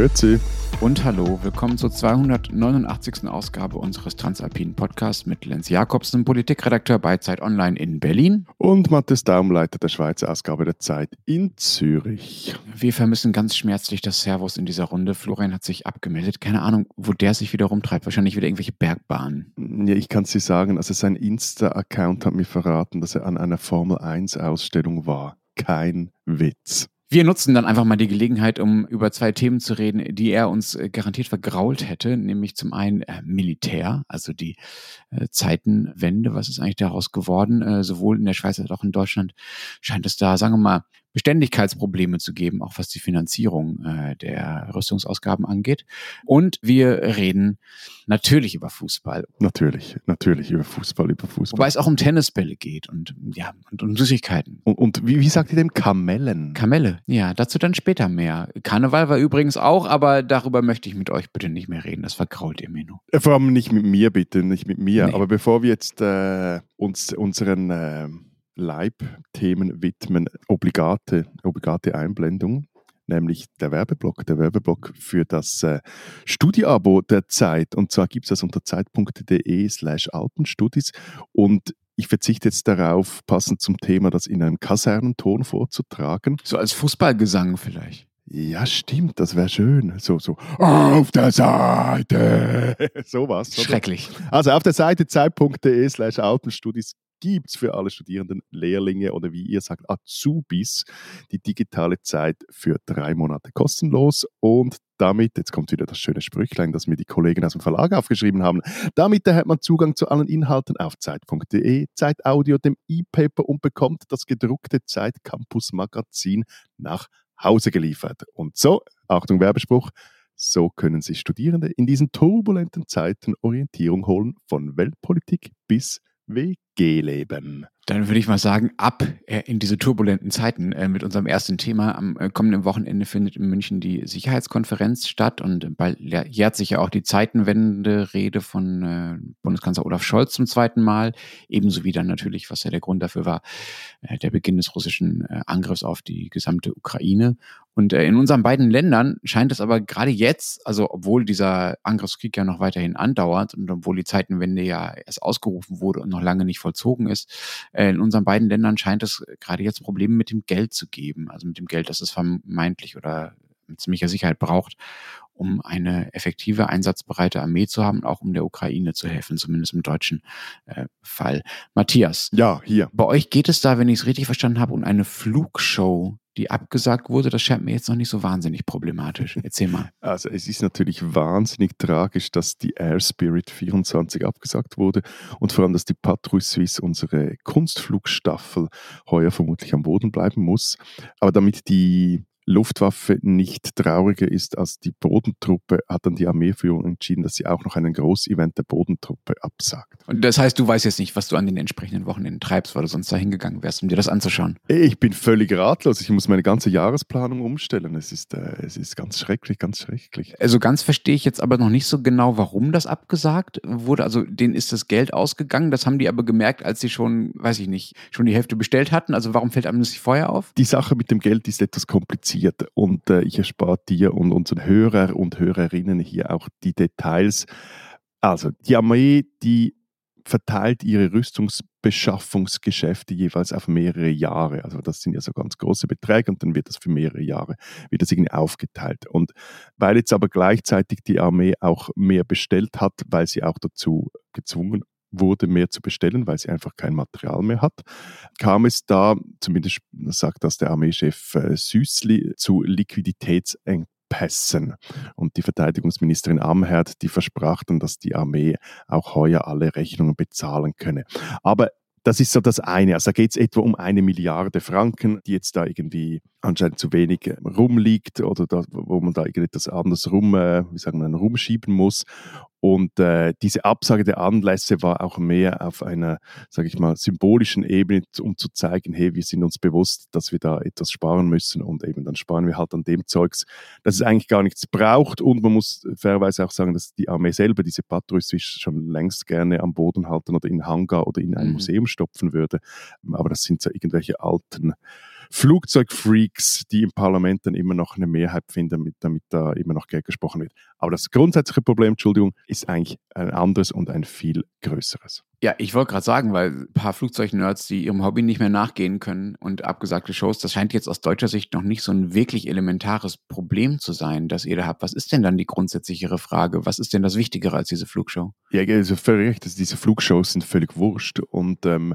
Grüezi. Und hallo, willkommen zur 289. Ausgabe unseres Transalpinen Podcasts mit Lenz Jakobsen, Politikredakteur bei Zeit Online in Berlin. Und Matthias Daum, Leiter der Schweizer Ausgabe der Zeit in Zürich. Wir vermissen ganz schmerzlich das Servus in dieser Runde. Florian hat sich abgemeldet. Keine Ahnung, wo der sich wieder rumtreibt. Wahrscheinlich wieder irgendwelche Bergbahnen. Ja, ich kann es dir sagen, also sein Insta-Account hat mir verraten, dass er an einer Formel-1-Ausstellung war. Kein Witz. Wir nutzen dann einfach mal die Gelegenheit, um über zwei Themen zu reden, die er uns äh, garantiert vergrault hätte, nämlich zum einen äh, Militär, also die äh, Zeitenwende, was ist eigentlich daraus geworden, sowohl in der Schweiz als auch in Deutschland scheint es da, sagen wir mal, Beständigkeitsprobleme zu geben, auch was die Finanzierung äh, der Rüstungsausgaben angeht. Und wir reden natürlich über Fußball. Natürlich, natürlich über Fußball, über Fußball. Wobei es auch um Tennisbälle geht und ja, und um Süßigkeiten. Und, und wie, wie sagt ihr dem? Kamellen? Kamelle, ja, dazu dann später mehr. Karneval war übrigens auch, aber darüber möchte ich mit euch bitte nicht mehr reden. Das verkrault ihr mir nur. Äh, Vor allem nicht mit mir, bitte, nicht mit mir. Nee. Aber bevor wir jetzt äh, uns unseren äh, Leibthemen widmen, obligate, obligate Einblendung, nämlich der Werbeblock, der Werbeblock für das äh, Studieabo der Zeit. Und zwar gibt es das unter zeit.de slash alpenstudis und ich verzichte jetzt darauf, passend zum Thema, das in einem Kasernenton vorzutragen. So als Fußballgesang vielleicht. Ja, stimmt, das wäre schön. So, so, auf der Seite. Sowas. Schrecklich. Also auf der Seite zeit.de slash alpenstudis gibt es für alle Studierenden, Lehrlinge oder wie ihr sagt, Azubis die digitale Zeit für drei Monate kostenlos. Und damit, jetzt kommt wieder das schöne Sprüchlein, das mir die Kollegen aus dem Verlag aufgeschrieben haben, damit erhält man Zugang zu allen Inhalten auf zeit.de, Zeitaudio, dem E-Paper und bekommt das gedruckte Zeit Campus Magazin nach Hause geliefert. Und so, Achtung Werbespruch, so können sich Studierende in diesen turbulenten Zeiten Orientierung holen von Weltpolitik bis WG-Leben. Dann würde ich mal sagen, ab äh, in diese turbulenten Zeiten äh, mit unserem ersten Thema. Am äh, kommenden Wochenende findet in München die Sicherheitskonferenz statt und bald jährt sich ja auch die Zeitenwende-Rede von Bundeskanzler Olaf Scholz zum zweiten Mal. Ebenso wie dann natürlich, was ja der Grund dafür war, der Beginn des russischen Angriffs auf die gesamte Ukraine. Und in unseren beiden Ländern scheint es aber gerade jetzt, also obwohl dieser Angriffskrieg ja noch weiterhin andauert und obwohl die Zeitenwende ja erst ausgerufen wurde und noch lange nicht vollzogen ist, äh, in unseren beiden Ländern scheint es gerade jetzt Probleme mit dem Geld zu geben, also mit dem Geld, das es vermeintlich oder mit ziemlicher Sicherheit braucht, um eine effektive, einsatzbereite Armee zu haben, auch um der Ukraine zu helfen, zumindest im deutschen äh, Fall. Matthias. Ja, hier. Bei euch geht es da, wenn ich es richtig verstanden habe, um eine Flugshow, die abgesagt wurde. Das scheint mir jetzt noch nicht so wahnsinnig problematisch. Erzähl mal. Also es ist natürlich wahnsinnig tragisch, dass die Air Spirit 24 abgesagt wurde und vor allem, dass die Patrouille Suisse, unsere Kunstflugstaffel, heuer vermutlich am Boden bleiben muss. Aber damit die Luftwaffe nicht trauriger ist als die Bodentruppe, hat dann die Armeeführung entschieden, dass sie auch noch einen Großevent der Bodentruppe absagt. Und das heißt, du weißt jetzt nicht, was du an den entsprechenden Wochenenden treibst, weil du sonst da hingegangen wärst, um dir das anzuschauen. Ich bin völlig ratlos. Ich muss meine ganze Jahresplanung umstellen. Es ist, äh, es ist ganz schrecklich, ganz schrecklich. Also ganz verstehe ich jetzt aber noch nicht so genau, warum das abgesagt wurde. Also denen ist das Geld ausgegangen. Das haben die aber gemerkt, als sie schon, weiß ich nicht, schon die Hälfte bestellt hatten. Also warum fällt einem das nicht vorher auf? Die Sache mit dem Geld ist etwas kompliziert und äh, ich erspare dir und unseren Hörer und Hörerinnen hier auch die Details. Also die Armee, die verteilt ihre Rüstungsbeschaffungsgeschäfte jeweils auf mehrere Jahre. Also das sind ja so ganz große Beträge und dann wird das für mehrere Jahre wird aufgeteilt. Und weil jetzt aber gleichzeitig die Armee auch mehr bestellt hat, weil sie auch dazu gezwungen wurde, mehr zu bestellen, weil sie einfach kein Material mehr hat, kam es da, zumindest sagt das der Armeechef äh, Süßli, zu Liquiditätsengpässen. Und die Verteidigungsministerin Amherd, die versprach dann, dass die Armee auch heuer alle Rechnungen bezahlen könne. Aber das ist so das eine. Also da geht es etwa um eine Milliarde Franken, die jetzt da irgendwie anscheinend zu wenig äh, rumliegt oder da, wo man da irgendetwas anderes rum, äh, wie sagen wir, rumschieben muss. Und äh, diese Absage der Anlässe war auch mehr auf einer, sage ich mal, symbolischen Ebene, um zu zeigen, hey, wir sind uns bewusst, dass wir da etwas sparen müssen und eben dann sparen wir halt an dem Zeugs, dass es eigentlich gar nichts braucht. Und man muss fairerweise auch sagen, dass die Armee selber diese Patrouilles schon längst gerne am Boden halten oder in Hangar oder in ein mhm. Museum stopfen würde. Aber das sind so irgendwelche alten Flugzeugfreaks, die im Parlament dann immer noch eine Mehrheit finden, damit, damit da immer noch Geld gesprochen wird. Aber das grundsätzliche Problem, Entschuldigung, ist eigentlich ein anderes und ein viel größeres. Ja, ich wollte gerade sagen, weil ein paar Flugzeugnerds, die ihrem Hobby nicht mehr nachgehen können und abgesagte Shows, das scheint jetzt aus deutscher Sicht noch nicht so ein wirklich elementares Problem zu sein, das ihr da habt. Was ist denn dann die grundsätzlichere Frage? Was ist denn das Wichtigere als diese Flugshow? Ja, also völlig recht. Also diese Flugshows sind völlig wurscht. Und ähm,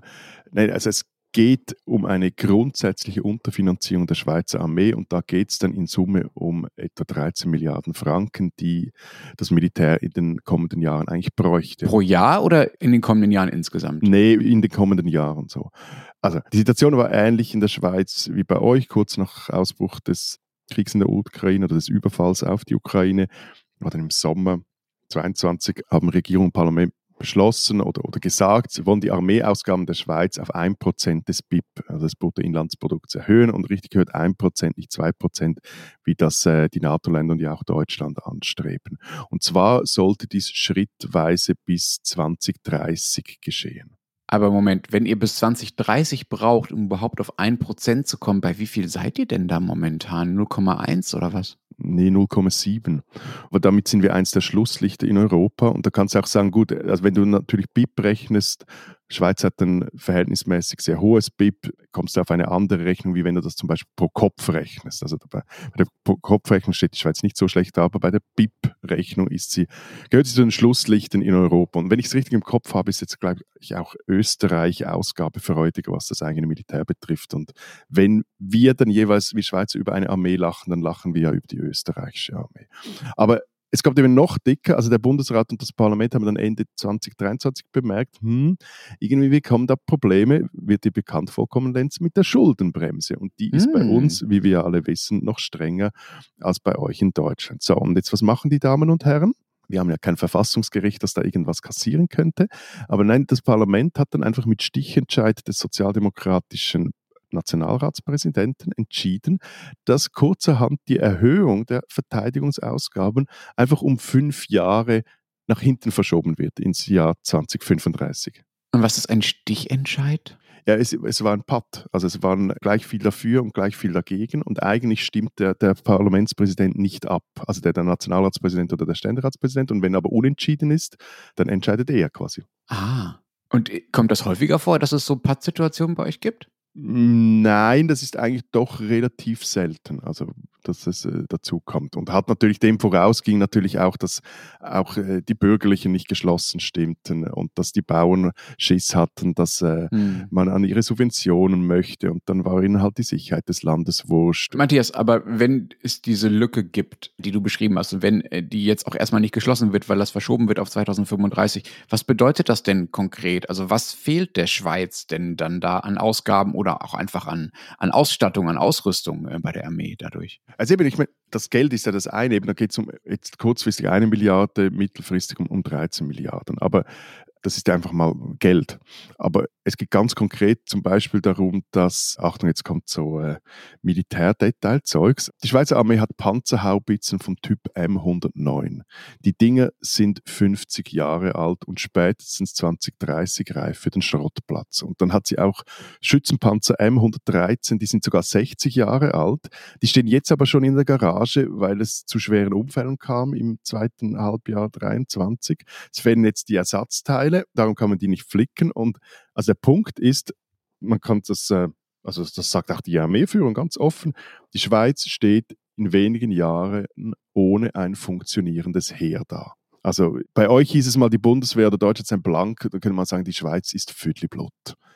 nein, also es geht um eine grundsätzliche Unterfinanzierung der Schweizer Armee und da geht es dann in Summe um etwa 13 Milliarden Franken, die das Militär in den kommenden Jahren eigentlich bräuchte. Pro Jahr oder in den kommenden Jahren insgesamt? Nee, in den kommenden Jahren so. Also die Situation war ähnlich in der Schweiz wie bei euch, kurz nach Ausbruch des Kriegs in der Ukraine oder des Überfalls auf die Ukraine, war dann im Sommer 22 haben Regierung und Parlament beschlossen oder, oder gesagt, sie wollen die Armeeausgaben der Schweiz auf 1% des BIP, also des Bruttoinlandsprodukts, erhöhen und richtig gehört 1%, nicht 2%, wie das äh, die NATO-Länder und ja auch Deutschland anstreben. Und zwar sollte dies schrittweise bis 2030 geschehen. Aber Moment, wenn ihr bis 2030 braucht, um überhaupt auf 1% zu kommen, bei wie viel seid ihr denn da momentan? 0,1 oder was? Nee, 0,7. Aber damit sind wir eins der Schlusslichter in Europa. Und da kannst du auch sagen, gut, also wenn du natürlich BIP rechnest, Schweiz hat ein verhältnismäßig sehr hohes BIP, kommst du auf eine andere Rechnung, wie wenn du das zum Beispiel pro Kopf rechnest. Also bei, der Kopfrechnung steht die Schweiz nicht so schlecht da, aber bei der BIP-Rechnung ist sie, gehört sie zu den Schlusslichtern in Europa. Und wenn ich es richtig im Kopf habe, ist jetzt, glaube ich, auch Österreich ausgabefreudiger, was das eigene Militär betrifft. Und wenn wir dann jeweils wie Schweizer über eine Armee lachen, dann lachen wir ja über die österreichische Armee. Aber es gab eben noch dicker, also der Bundesrat und das Parlament haben dann Ende 2023 bemerkt, hm, irgendwie wir kommen da Probleme, wird dir bekannt vorkommen, Lenz, mit der Schuldenbremse. Und die ist hm. bei uns, wie wir alle wissen, noch strenger als bei euch in Deutschland. So, und jetzt was machen die Damen und Herren? Wir haben ja kein Verfassungsgericht, das da irgendwas kassieren könnte. Aber nein, das Parlament hat dann einfach mit Stichentscheid des sozialdemokratischen Nationalratspräsidenten entschieden, dass kurzerhand die Erhöhung der Verteidigungsausgaben einfach um fünf Jahre nach hinten verschoben wird, ins Jahr 2035. Und was ist ein Stichentscheid? Ja, es, es war ein Patt. Also es waren gleich viel dafür und gleich viel dagegen. Und eigentlich stimmt der, der Parlamentspräsident nicht ab. Also der, der Nationalratspräsident oder der Ständeratspräsident. Und wenn aber unentschieden ist, dann entscheidet er quasi. Ah. Und kommt das häufiger vor, dass es so Pattsituationen bei euch gibt? Nein, das ist eigentlich doch relativ selten, also dass es äh, dazu kommt. Und hat natürlich dem voraus ging natürlich auch, dass auch äh, die Bürgerlichen nicht geschlossen stimmten und dass die Bauern Schiss hatten, dass äh, hm. man an ihre Subventionen möchte. Und dann war ihnen halt die Sicherheit des Landes wurscht. Matthias, aber wenn es diese Lücke gibt, die du beschrieben hast, und wenn äh, die jetzt auch erstmal nicht geschlossen wird, weil das verschoben wird auf 2035, was bedeutet das denn konkret? Also was fehlt der Schweiz denn dann da an Ausgaben oder auch einfach an, an Ausstattung, an Ausrüstung äh, bei der Armee dadurch? Also eben, ich meine, das Geld ist ja das eine, eben, da geht es um jetzt kurzfristig eine Milliarde, mittelfristig um, um 13 Milliarden. Aber das ist einfach mal Geld. Aber es geht ganz konkret zum Beispiel darum, dass, Achtung, jetzt kommt so äh, Militärdetailzeugs. Die Schweizer Armee hat Panzerhaubitzen vom Typ M109. Die Dinge sind 50 Jahre alt und spätestens 2030 reif für den Schrottplatz. Und dann hat sie auch Schützenpanzer M113, die sind sogar 60 Jahre alt. Die stehen jetzt aber schon in der Garage, weil es zu schweren Unfällen kam im zweiten Halbjahr 23. Es fehlen jetzt die Ersatzteile Teile, darum kann man die nicht flicken. Und also der Punkt ist, man kann das, äh, also das sagt auch die Armeeführung ganz offen, die Schweiz steht in wenigen Jahren ohne ein funktionierendes Heer da. Also bei euch hieß es mal, die Bundeswehr oder Deutschland sind blank, da könnte man sagen, die Schweiz ist Viertelblut.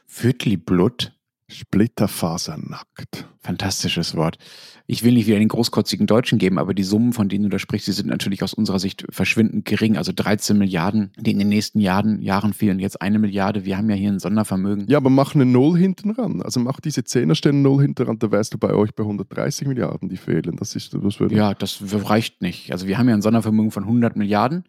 Viertelblut? Splitterfasernackt. Fantastisches Wort. Ich will nicht wieder den großkotzigen Deutschen geben, aber die Summen, von denen du da sprichst, die sind natürlich aus unserer Sicht verschwindend gering. Also 13 Milliarden, die in den nächsten Jahren, Jahren fehlen. Jetzt eine Milliarde. Wir haben ja hier ein Sondervermögen. Ja, aber mach eine Null hinten ran. Also mach diese Zehnerstelle Null hinten ran, da wärst du bei euch bei 130 Milliarden, die fehlen. Das ist, das würde ja, das reicht nicht. Also wir haben ja ein Sondervermögen von 100 Milliarden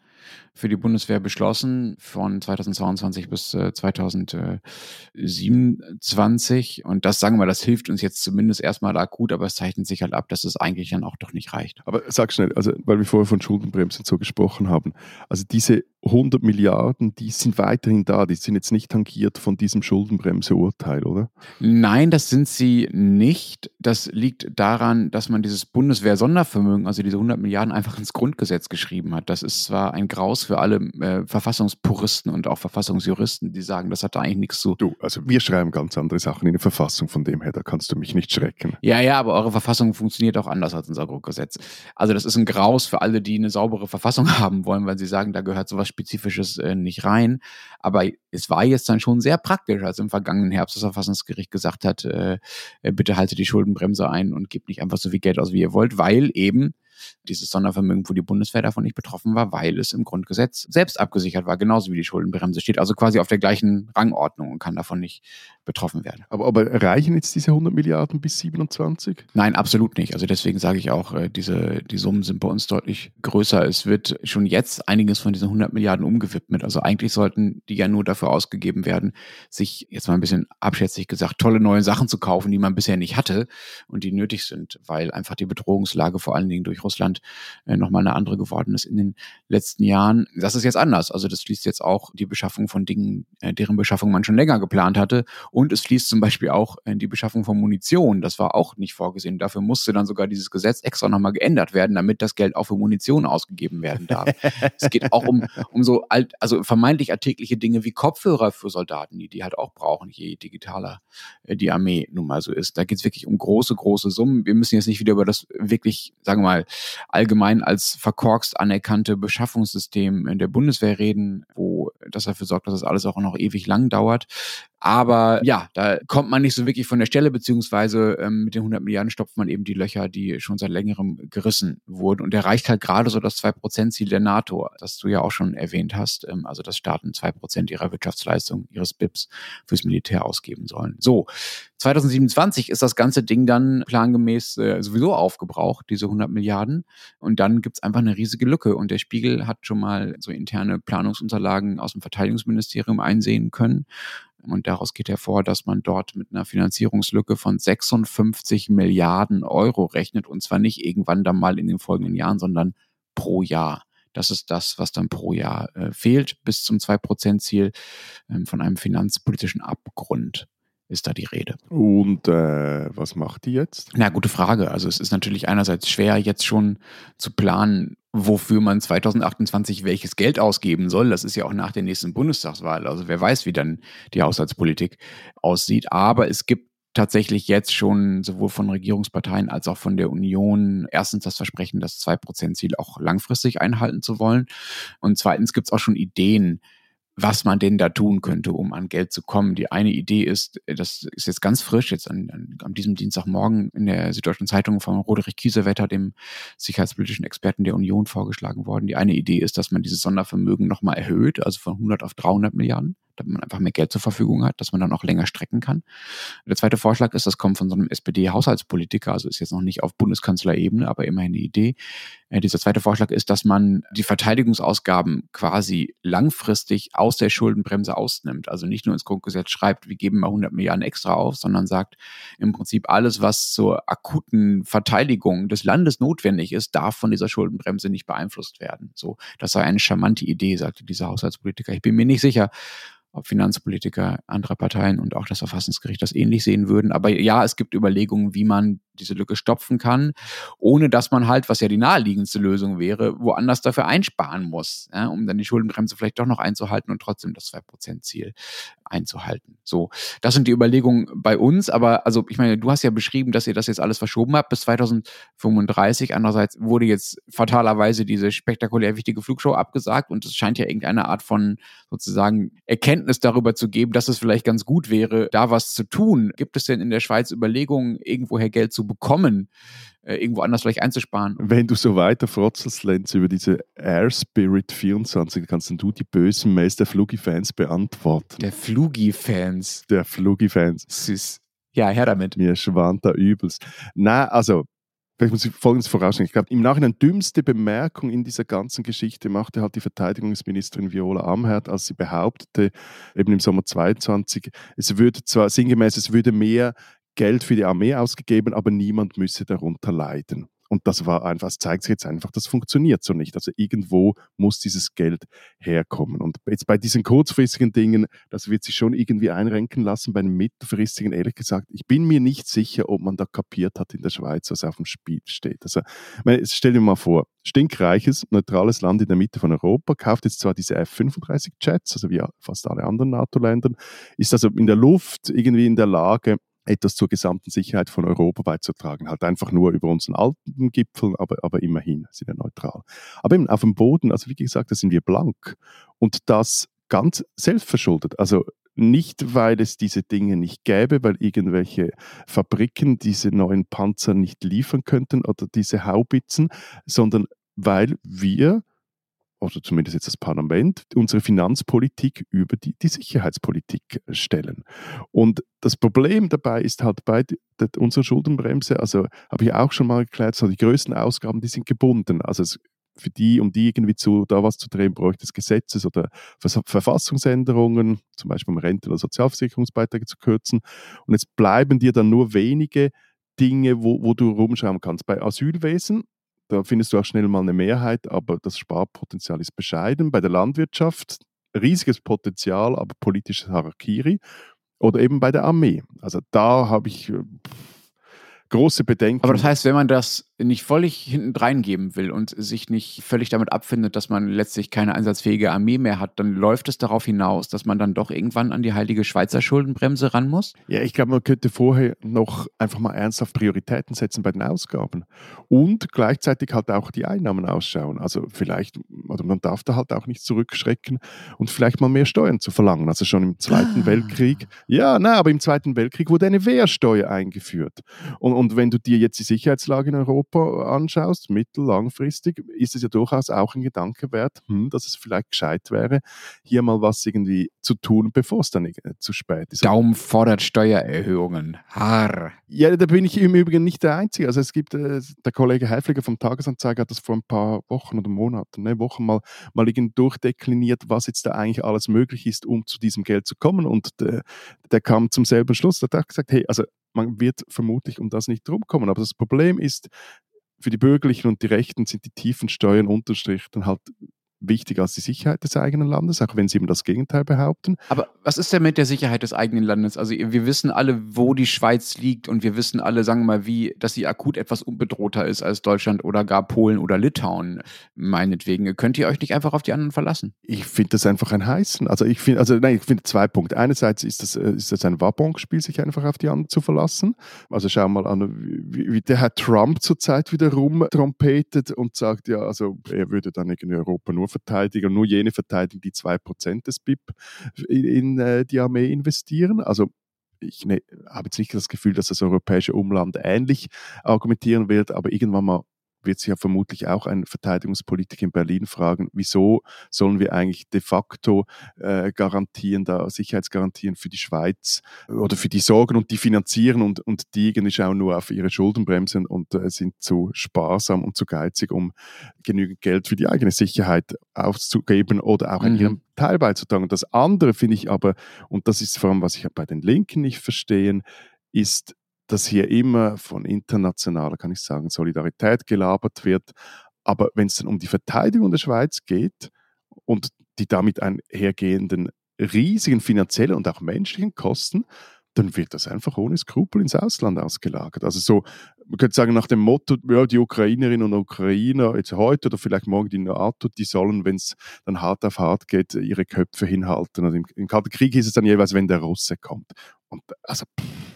für die Bundeswehr beschlossen von 2022 bis äh, 2027. Und das sagen wir, das hilft uns jetzt zumindest erstmal akut, aber es zeichnet sich halt ab, dass es eigentlich dann auch doch nicht reicht. Aber sag schnell, also weil wir vorher von Schuldenbremsen so gesprochen haben, also diese 100 Milliarden, die sind weiterhin da, die sind jetzt nicht tangiert von diesem Schuldenbremseurteil, oder? Nein, das sind sie nicht. Das liegt daran, dass man dieses Bundeswehr-Sondervermögen, also diese 100 Milliarden, einfach ins Grundgesetz geschrieben hat. Das ist zwar ein Graus für alle äh, Verfassungspuristen und auch Verfassungsjuristen, die sagen, das hat da eigentlich nichts zu. Du, also wir schreiben ganz andere Sachen in der Verfassung, von dem her, da kannst du mich nicht schrecken. Ja, ja, aber eure Verfassung funktioniert auch anders als unser Grundgesetz. Also das ist ein Graus für alle, die eine saubere Verfassung haben wollen, weil sie sagen, da gehört sowas Spezifisches äh, nicht rein. Aber es war jetzt dann schon sehr praktisch, als im vergangenen Herbst das Verfassungsgericht gesagt hat, äh, äh, bitte haltet die Schuldenbremse ein und gebt nicht einfach so viel Geld aus, wie ihr wollt, weil eben dieses Sondervermögen, wo die Bundeswehr davon nicht betroffen war, weil es im Grundgesetz selbst abgesichert war, genauso wie die Schuldenbremse steht. Also quasi auf der gleichen Rangordnung und kann davon nicht betroffen werden. Aber, aber reichen jetzt diese 100 Milliarden bis 27? Nein, absolut nicht. Also deswegen sage ich auch, äh, diese, die Summen sind bei uns deutlich größer. Es wird schon jetzt einiges von diesen 100 Milliarden umgewidmet. Also eigentlich sollten die ja nur dafür ausgegeben werden, sich jetzt mal ein bisschen abschätzig gesagt, tolle neue Sachen zu kaufen, die man bisher nicht hatte und die nötig sind, weil einfach die Bedrohungslage vor allen Dingen durch Russland äh, nochmal eine andere geworden ist in den letzten Jahren. Das ist jetzt anders. Also das schließt jetzt auch die Beschaffung von Dingen, äh, deren Beschaffung man schon länger geplant hatte. Und es fließt zum Beispiel auch äh, die Beschaffung von Munition. Das war auch nicht vorgesehen. Dafür musste dann sogar dieses Gesetz extra nochmal geändert werden, damit das Geld auch für Munition ausgegeben werden darf. es geht auch um, um so alt, also vermeintlich alltägliche Dinge wie Kopfhörer für Soldaten, die die halt auch brauchen, je digitaler die Armee nun mal so ist. Da geht es wirklich um große, große Summen. Wir müssen jetzt nicht wieder über das wirklich, sagen wir mal, allgemein als verkorkst anerkannte Beschaffungssystem der Bundeswehr reden, wo das dafür sorgt, dass das alles auch noch ewig lang dauert. Aber ja, da kommt man nicht so wirklich von der Stelle, beziehungsweise ähm, mit den 100 Milliarden stopft man eben die Löcher, die schon seit längerem gerissen wurden. Und erreicht halt gerade so das 2%-Ziel der NATO, das du ja auch schon erwähnt hast. Ähm, also, dass Staaten 2% ihrer Wirtschaftsleistung, ihres BIPs fürs Militär ausgeben sollen. So, 2027 ist das ganze Ding dann plangemäß äh, sowieso aufgebraucht, diese 100 Milliarden. Und dann gibt's einfach eine riesige Lücke. Und der Spiegel hat schon mal so interne Planungsunterlagen aus dem Verteidigungsministerium einsehen können. Und daraus geht hervor, dass man dort mit einer Finanzierungslücke von 56 Milliarden Euro rechnet. Und zwar nicht irgendwann dann mal in den folgenden Jahren, sondern pro Jahr. Das ist das, was dann pro Jahr äh, fehlt, bis zum 2-Prozent-Ziel ähm, von einem finanzpolitischen Abgrund ist da die Rede. Und äh, was macht die jetzt? Na, gute Frage. Also es ist natürlich einerseits schwer, jetzt schon zu planen, wofür man 2028 welches Geld ausgeben soll. Das ist ja auch nach der nächsten Bundestagswahl. Also wer weiß, wie dann die Haushaltspolitik aussieht. Aber es gibt tatsächlich jetzt schon sowohl von Regierungsparteien als auch von der Union erstens das Versprechen, das 2-Prozent-Ziel auch langfristig einhalten zu wollen. Und zweitens gibt es auch schon Ideen, was man denn da tun könnte, um an Geld zu kommen. Die eine Idee ist, das ist jetzt ganz frisch, jetzt an, an, an diesem Dienstagmorgen in der Süddeutschen Zeitung von Roderich Kiesewetter, dem sicherheitspolitischen Experten der Union, vorgeschlagen worden. Die eine Idee ist, dass man dieses Sondervermögen nochmal erhöht, also von 100 auf 300 Milliarden damit man einfach mehr Geld zur Verfügung hat, dass man dann auch länger strecken kann. Der zweite Vorschlag ist, das kommt von so einem SPD-Haushaltspolitiker, also ist jetzt noch nicht auf Bundeskanzlerebene, aber immerhin eine Idee. Äh, dieser zweite Vorschlag ist, dass man die Verteidigungsausgaben quasi langfristig aus der Schuldenbremse ausnimmt. Also nicht nur ins Grundgesetz schreibt, wir geben mal 100 Milliarden extra auf, sondern sagt im Prinzip alles, was zur akuten Verteidigung des Landes notwendig ist, darf von dieser Schuldenbremse nicht beeinflusst werden. So, das sei eine charmante Idee, sagte dieser Haushaltspolitiker. Ich bin mir nicht sicher, ob Finanzpolitiker anderer Parteien und auch das Verfassungsgericht das ähnlich sehen würden. Aber ja, es gibt Überlegungen, wie man diese Lücke stopfen kann, ohne dass man halt, was ja die naheliegendste Lösung wäre, woanders dafür einsparen muss, ja, um dann die Schuldenbremse vielleicht doch noch einzuhalten und trotzdem das 2%-Ziel einzuhalten. So, das sind die Überlegungen bei uns, aber also ich meine, du hast ja beschrieben, dass ihr das jetzt alles verschoben habt bis 2035. Andererseits wurde jetzt fatalerweise diese spektakulär wichtige Flugshow abgesagt und es scheint ja irgendeine Art von sozusagen Erkenntnis darüber zu geben, dass es vielleicht ganz gut wäre, da was zu tun. Gibt es denn in der Schweiz Überlegungen, irgendwoher Geld zu bekommen, äh, irgendwo anders vielleicht einzusparen. Wenn du so weiter frotzelst, Lenz, über diese Air Spirit 24, kannst du die bösen Mails der Flugi-Fans beantworten. Der Flugi-Fans? Der Flugi-Fans. Süß. Ja, her damit. Mir schwant da übelst. Nein, also vielleicht muss ich Folgendes vorausschicken. Ich glaube, im Nachhinein dümmste Bemerkung in dieser ganzen Geschichte machte halt die Verteidigungsministerin Viola Amherd, als sie behauptete, eben im Sommer 22, es würde zwar sinngemäß, es würde mehr Geld für die Armee ausgegeben, aber niemand müsse darunter leiden. Und das war einfach, es zeigt sich jetzt einfach, das funktioniert so nicht. Also irgendwo muss dieses Geld herkommen. Und jetzt bei diesen kurzfristigen Dingen, das wird sich schon irgendwie einrenken lassen. Bei den mittelfristigen, ehrlich gesagt, ich bin mir nicht sicher, ob man da kapiert hat in der Schweiz, was auf dem Spiel steht. Also, meine, stell dir mal vor, stinkreiches, neutrales Land in der Mitte von Europa, kauft jetzt zwar diese F-35 Jets, also wie fast alle anderen NATO-Ländern, ist also in der Luft irgendwie in der Lage, etwas zur gesamten Sicherheit von Europa beizutragen. Halt einfach nur über unseren alten Gipfel, aber, aber immerhin sind wir neutral. Aber eben auf dem Boden, also wie gesagt, da sind wir blank. Und das ganz selbstverschuldet. Also nicht, weil es diese Dinge nicht gäbe, weil irgendwelche Fabriken diese neuen Panzer nicht liefern könnten oder diese Haubitzen, sondern weil wir oder zumindest jetzt das Parlament, unsere Finanzpolitik über die, die Sicherheitspolitik stellen. Und das Problem dabei ist halt bei unserer Schuldenbremse, also habe ich auch schon mal erklärt, so die größten Ausgaben, die sind gebunden. Also es, für die, um die irgendwie zu, da was zu drehen, bräuchte es Gesetzes- oder Verfassungsänderungen, zum Beispiel um Renten- oder Sozialversicherungsbeiträge zu kürzen. Und jetzt bleiben dir dann nur wenige Dinge, wo, wo du rumschauen kannst. Bei Asylwesen da findest du auch schnell mal eine Mehrheit, aber das Sparpotenzial ist bescheiden. Bei der Landwirtschaft riesiges Potenzial, aber politisches Harakiri. Oder eben bei der Armee. Also da habe ich äh, große Bedenken. Aber das heißt, wenn man das nicht völlig hinten reingeben will und sich nicht völlig damit abfindet, dass man letztlich keine einsatzfähige Armee mehr hat, dann läuft es darauf hinaus, dass man dann doch irgendwann an die heilige Schweizer Schuldenbremse ran muss? Ja, ich glaube, man könnte vorher noch einfach mal ernsthaft Prioritäten setzen bei den Ausgaben und gleichzeitig halt auch die Einnahmen ausschauen. Also vielleicht, oder man darf da halt auch nicht zurückschrecken und vielleicht mal mehr Steuern zu verlangen. Also schon im Zweiten ah. Weltkrieg, ja, nein, aber im Zweiten Weltkrieg wurde eine Wehrsteuer eingeführt. Und, und wenn du dir jetzt die Sicherheitslage in Europa Europa anschaust, mittel-, langfristig, ist es ja durchaus auch ein Gedanke wert, hm, dass es vielleicht gescheit wäre, hier mal was irgendwie zu tun, bevor es dann zu spät ist. Daum fordert Steuererhöhungen. Har. Ja, da bin ich im Übrigen nicht der Einzige. Also es gibt, äh, der Kollege Heifliger vom Tagesanzeiger hat das vor ein paar Wochen oder Monaten, ne, Wochen mal, mal durchdekliniert, was jetzt da eigentlich alles möglich ist, um zu diesem Geld zu kommen. Und der, der kam zum selben Schluss. Der hat gesagt, hey, also man wird vermutlich um das nicht rumkommen. Aber das Problem ist, für die Bürgerlichen und die Rechten sind die tiefen Steuern unterstrich dann halt wichtiger als die Sicherheit des eigenen Landes, auch wenn sie eben das Gegenteil behaupten. Aber was ist denn mit der Sicherheit des eigenen Landes? Also wir wissen alle, wo die Schweiz liegt und wir wissen alle, sagen wir mal, wie, dass sie akut etwas unbedrohter ist als Deutschland oder gar Polen oder Litauen, meinetwegen. Könnt ihr euch nicht einfach auf die anderen verlassen? Ich finde das einfach ein Heißen. Also ich finde, also nein, ich finde zwei Punkte. Einerseits ist das, äh, ist das ein Wabonspiel, sich einfach auf die anderen zu verlassen. Also schau mal an, wie, wie der Herr Trump zurzeit wieder rumtrompetet und sagt, ja, also er würde dann irgendwie Europa nur Verteidiger, nur jene verteidigen, die 2% des BIP in, in äh, die Armee investieren. Also ich ne, habe jetzt nicht das Gefühl, dass das europäische Umland ähnlich argumentieren wird, aber irgendwann mal wird sich ja vermutlich auch ein Verteidigungspolitiker in Berlin fragen, wieso sollen wir eigentlich de facto äh, Garantien, da Sicherheitsgarantien für die Schweiz oder für die sorgen und die finanzieren und, und die irgendwie schauen nur auf ihre Schuldenbremsen und äh, sind zu sparsam und zu geizig, um genügend Geld für die eigene Sicherheit auszugeben oder auch mhm. in ihrem Teil beizutragen. Und das andere finde ich aber, und das ist vor allem, was ich bei den Linken nicht verstehen, ist, dass hier immer von internationaler, kann ich sagen, Solidarität gelabert wird. Aber wenn es dann um die Verteidigung der Schweiz geht und die damit einhergehenden riesigen finanziellen und auch menschlichen Kosten, dann wird das einfach ohne Skrupel ins Ausland ausgelagert. Also so, man könnte sagen nach dem Motto, ja, die Ukrainerinnen und Ukrainer jetzt heute oder vielleicht morgen die NATO, die sollen, wenn es dann hart auf hart geht, ihre Köpfe hinhalten. Also im, im Kalten Krieg ist es dann jeweils, wenn der Russe kommt. Und also,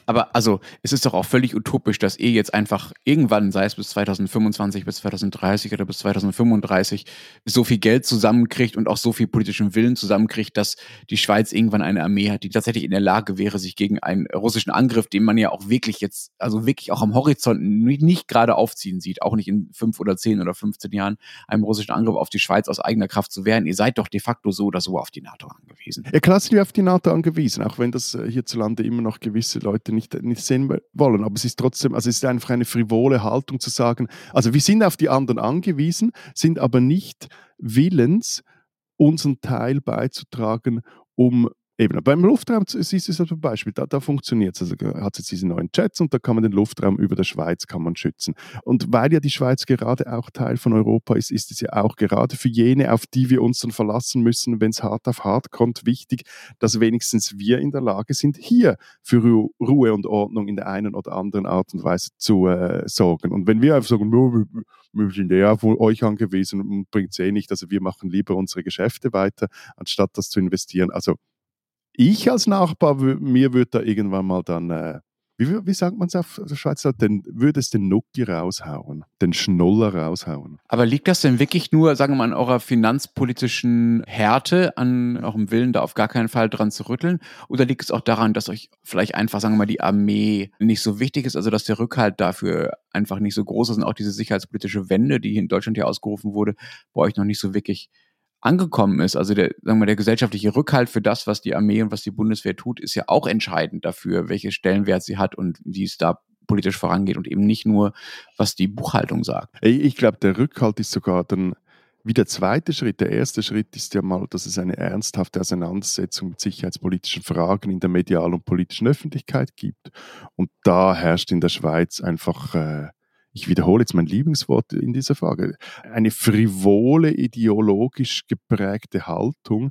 Aber also, es ist doch auch völlig utopisch, dass ihr jetzt einfach irgendwann, sei es bis 2025, bis 2030 oder bis 2035, so viel Geld zusammenkriegt und auch so viel politischen Willen zusammenkriegt, dass die Schweiz irgendwann eine Armee hat, die tatsächlich in der Lage wäre, sich gegen einen russischen Angriff, den man ja auch wirklich jetzt, also wirklich auch am Horizont nicht, nicht gerade aufziehen sieht, auch nicht in fünf oder zehn oder 15 Jahren, einem russischen Angriff auf die Schweiz aus eigener Kraft zu wehren. Ihr seid doch de facto so oder so auf die NATO angewiesen. Ja, klar sind wir auf die NATO angewiesen, auch wenn das äh, hierzulande immer noch gewisse Leute nicht, nicht sehen wollen. Aber es ist trotzdem, also es ist einfach eine frivole Haltung zu sagen, also wir sind auf die anderen angewiesen, sind aber nicht willens, unseren Teil beizutragen, um Eben, beim Luftraum siehst du es zum Beispiel, da, da funktioniert es. Also hat jetzt diese neuen Jets und da kann man den Luftraum über der Schweiz kann man schützen. Und weil ja die Schweiz gerade auch Teil von Europa ist, ist es ja auch gerade für jene, auf die wir uns dann verlassen müssen, wenn es hart auf hart kommt, wichtig, dass wenigstens wir in der Lage sind, hier für Ru Ruhe und Ordnung in der einen oder anderen Art und Weise zu äh, sorgen. Und wenn wir einfach sagen, wir, sind eher auf euch angewiesen bringt es eh nicht, also wir machen lieber unsere Geschäfte weiter, anstatt das zu investieren. Also ich als Nachbar, mir würde da irgendwann mal dann, äh, wie, wie sagt man es auf der Schweizer, den, würde es den Nucki raushauen, den Schnuller raushauen. Aber liegt das denn wirklich nur, sagen wir mal, an eurer finanzpolitischen Härte, an eurem Willen, da auf gar keinen Fall dran zu rütteln? Oder liegt es auch daran, dass euch vielleicht einfach, sagen wir mal, die Armee nicht so wichtig ist, also dass der Rückhalt dafür einfach nicht so groß ist und auch diese sicherheitspolitische Wende, die in Deutschland ja ausgerufen wurde, bei euch noch nicht so wirklich angekommen ist. Also der, sagen wir, der gesellschaftliche Rückhalt für das, was die Armee und was die Bundeswehr tut, ist ja auch entscheidend dafür, welche Stellenwert sie hat und wie es da politisch vorangeht und eben nicht nur, was die Buchhaltung sagt. Ich glaube, der Rückhalt ist sogar dann wie der zweite Schritt. Der erste Schritt ist ja mal, dass es eine ernsthafte Auseinandersetzung mit sicherheitspolitischen Fragen in der medialen und politischen Öffentlichkeit gibt. Und da herrscht in der Schweiz einfach äh, ich wiederhole jetzt mein Lieblingswort in dieser Frage, eine frivole, ideologisch geprägte Haltung,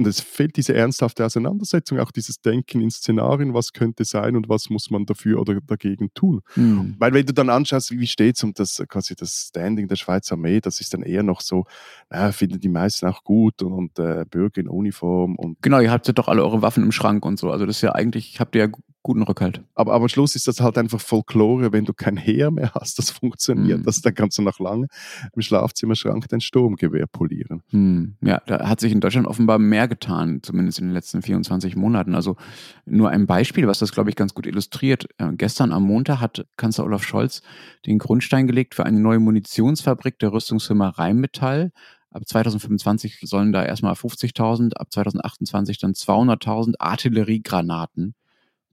und es fehlt diese ernsthafte Auseinandersetzung, auch dieses Denken in Szenarien, was könnte sein und was muss man dafür oder dagegen tun. Mhm. Weil wenn du dann anschaust, wie steht es um das, quasi das Standing der Schweizer Armee, das ist dann eher noch so, naja, finden die meisten auch gut und, und äh, Bürger in Uniform. Und genau, ihr habt ja doch alle eure Waffen im Schrank und so. Also das ist ja eigentlich, habt ihr ja guten Rückhalt. Aber, aber am Schluss ist das halt einfach Folklore, wenn du kein Heer mehr hast, das funktioniert. Mhm. Das, dann kannst du noch lange im Schlafzimmerschrank dein Sturmgewehr polieren. Mhm. Ja, da hat sich in Deutschland offenbar mehr getan, zumindest in den letzten 24 Monaten. Also nur ein Beispiel, was das, glaube ich, ganz gut illustriert. Äh, gestern am Montag hat Kanzler Olaf Scholz den Grundstein gelegt für eine neue Munitionsfabrik der Rüstungsfirma Rheinmetall. Ab 2025 sollen da erstmal 50.000, ab 2028 dann 200.000 Artilleriegranaten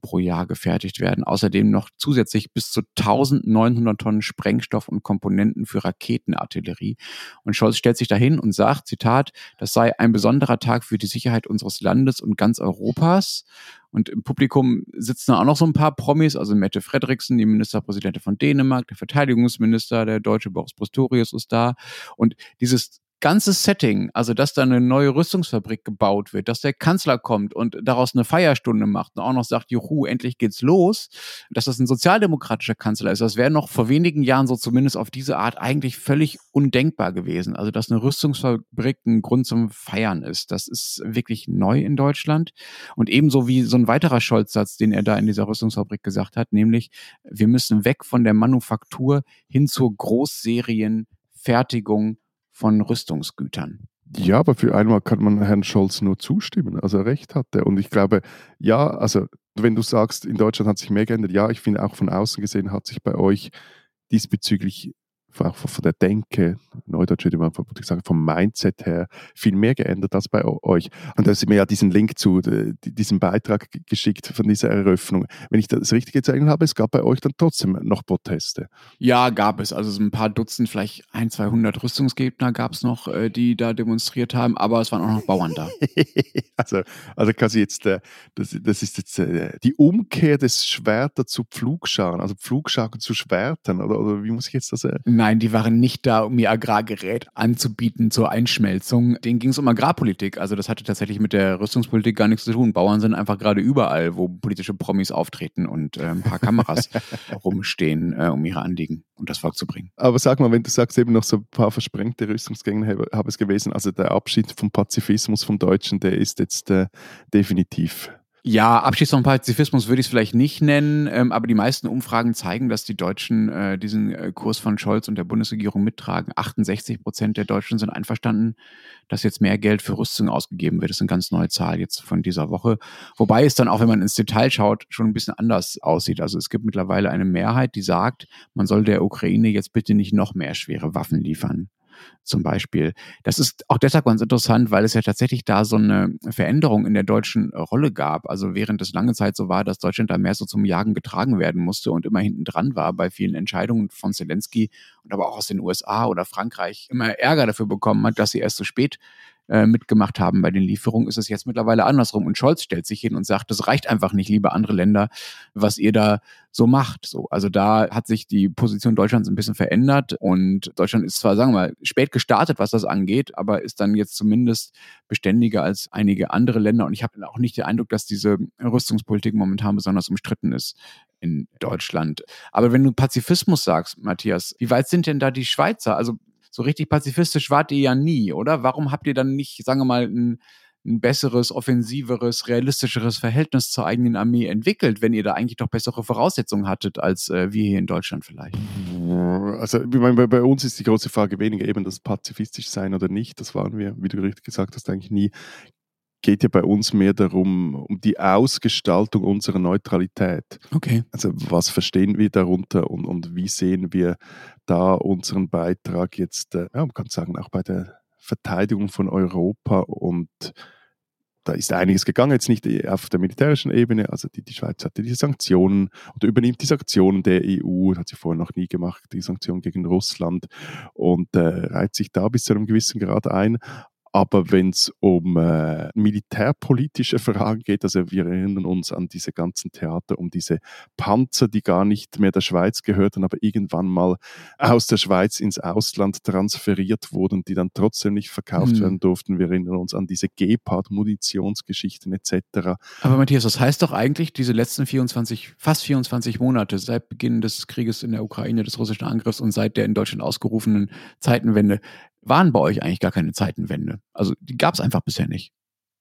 pro Jahr gefertigt werden. Außerdem noch zusätzlich bis zu 1900 Tonnen Sprengstoff und Komponenten für Raketenartillerie. Und Scholz stellt sich dahin und sagt, Zitat, das sei ein besonderer Tag für die Sicherheit unseres Landes und ganz Europas. Und im Publikum sitzen auch noch so ein paar Promis, also Mette Frederiksen, die Ministerpräsidentin von Dänemark, der Verteidigungsminister, der deutsche Boris Pistorius ist da. Und dieses ganze Setting, also dass da eine neue Rüstungsfabrik gebaut wird, dass der Kanzler kommt und daraus eine Feierstunde macht und auch noch sagt, juhu, endlich geht's los, dass das ein sozialdemokratischer Kanzler ist, das wäre noch vor wenigen Jahren so zumindest auf diese Art eigentlich völlig undenkbar gewesen. Also dass eine Rüstungsfabrik ein Grund zum Feiern ist, das ist wirklich neu in Deutschland und ebenso wie so ein weiterer Scholz-Satz, den er da in dieser Rüstungsfabrik gesagt hat, nämlich wir müssen weg von der Manufaktur hin zur Großserienfertigung von Rüstungsgütern. Ja, aber für einmal kann man Herrn Scholz nur zustimmen. Also recht hat er. Und ich glaube, ja, also wenn du sagst, in Deutschland hat sich mehr geändert, ja, ich finde auch von außen gesehen hat sich bei euch diesbezüglich auch von der Denke, Neudeutsch würde man sagen, vom Mindset her viel mehr geändert als bei euch. Und da ist mir ja diesen Link zu diesem Beitrag geschickt von dieser Eröffnung. Wenn ich das richtig jetzt habe, es gab bei euch dann trotzdem noch Proteste. Ja, gab es. Also so ein paar Dutzend, vielleicht ein, 200 Rüstungsgegner gab es noch, äh, die da demonstriert haben, aber es waren auch noch Bauern da. also, also quasi jetzt, äh, das, das ist jetzt äh, die Umkehr des Schwerter zu Pflugscharen, also Pflugscharen zu Schwertern, oder, oder wie muss ich jetzt das? Nein, Nein, die waren nicht da, um ihr Agrargerät anzubieten zur Einschmelzung. Denen ging es um Agrarpolitik. Also das hatte tatsächlich mit der Rüstungspolitik gar nichts zu tun. Bauern sind einfach gerade überall, wo politische Promis auftreten und äh, ein paar Kameras rumstehen, äh, um ihre Anliegen und das Volk zu bringen. Aber sag mal, wenn du sagst, eben noch so ein paar versprengte Rüstungsgänge habe es gewesen, also der Abschied vom Pazifismus vom Deutschen, der ist jetzt äh, definitiv ja, Abschied vom Pazifismus würde ich es vielleicht nicht nennen, ähm, aber die meisten Umfragen zeigen, dass die Deutschen äh, diesen äh, Kurs von Scholz und der Bundesregierung mittragen. 68 Prozent der Deutschen sind einverstanden, dass jetzt mehr Geld für Rüstung ausgegeben wird. Das ist eine ganz neue Zahl jetzt von dieser Woche. Wobei es dann auch, wenn man ins Detail schaut, schon ein bisschen anders aussieht. Also es gibt mittlerweile eine Mehrheit, die sagt, man soll der Ukraine jetzt bitte nicht noch mehr schwere Waffen liefern. Zum Beispiel. Das ist auch deshalb ganz interessant, weil es ja tatsächlich da so eine Veränderung in der deutschen Rolle gab. Also während es lange Zeit so war, dass Deutschland da mehr so zum Jagen getragen werden musste und immer hinten dran war bei vielen Entscheidungen von Zelensky und aber auch aus den USA oder Frankreich immer Ärger dafür bekommen hat, dass sie erst so spät äh, mitgemacht haben bei den Lieferungen, ist es jetzt mittlerweile andersrum. Und Scholz stellt sich hin und sagt, das reicht einfach nicht, liebe andere Länder, was ihr da so macht. So, also da hat sich die Position Deutschlands ein bisschen verändert und Deutschland ist zwar, sagen wir mal, spät gestartet, was das angeht, aber ist dann jetzt zumindest beständiger als einige andere Länder. Und ich habe auch nicht den Eindruck, dass diese Rüstungspolitik momentan besonders umstritten ist in Deutschland. Aber wenn du Pazifismus sagst, Matthias, wie weit sind denn da die Schweizer? Also so richtig pazifistisch wart ihr ja nie, oder? Warum habt ihr dann nicht, sagen wir mal, ein, ein besseres, offensiveres, realistischeres Verhältnis zur eigenen Armee entwickelt, wenn ihr da eigentlich doch bessere Voraussetzungen hattet als äh, wir hier in Deutschland vielleicht? Also ich meine, bei, bei, uns ist die große Frage weniger eben das pazifistisch sein oder nicht. Das waren wir, wie du richtig gesagt hast, eigentlich nie geht ja bei uns mehr darum, um die Ausgestaltung unserer Neutralität. Okay. Also was verstehen wir darunter und, und wie sehen wir da unseren Beitrag jetzt, äh, ja, man kann sagen, auch bei der Verteidigung von Europa und da ist einiges gegangen, jetzt nicht auf der militärischen Ebene, also die, die Schweiz hatte diese Sanktionen oder übernimmt die Sanktionen der EU, hat sie vorher noch nie gemacht, die Sanktionen gegen Russland und äh, reiht sich da bis zu einem gewissen Grad ein. Aber wenn es um äh, militärpolitische Fragen geht, also wir erinnern uns an diese ganzen Theater, um diese Panzer, die gar nicht mehr der Schweiz gehörten, aber irgendwann mal aus der Schweiz ins Ausland transferiert wurden, die dann trotzdem nicht verkauft mhm. werden durften. Wir erinnern uns an diese Gepard-Munitionsgeschichten etc. Aber Matthias, das heißt doch eigentlich, diese letzten 24, fast 24 Monate seit Beginn des Krieges in der Ukraine, des russischen Angriffs und seit der in Deutschland ausgerufenen Zeitenwende, waren bei euch eigentlich gar keine Zeitenwende. Also die gab es einfach bisher nicht,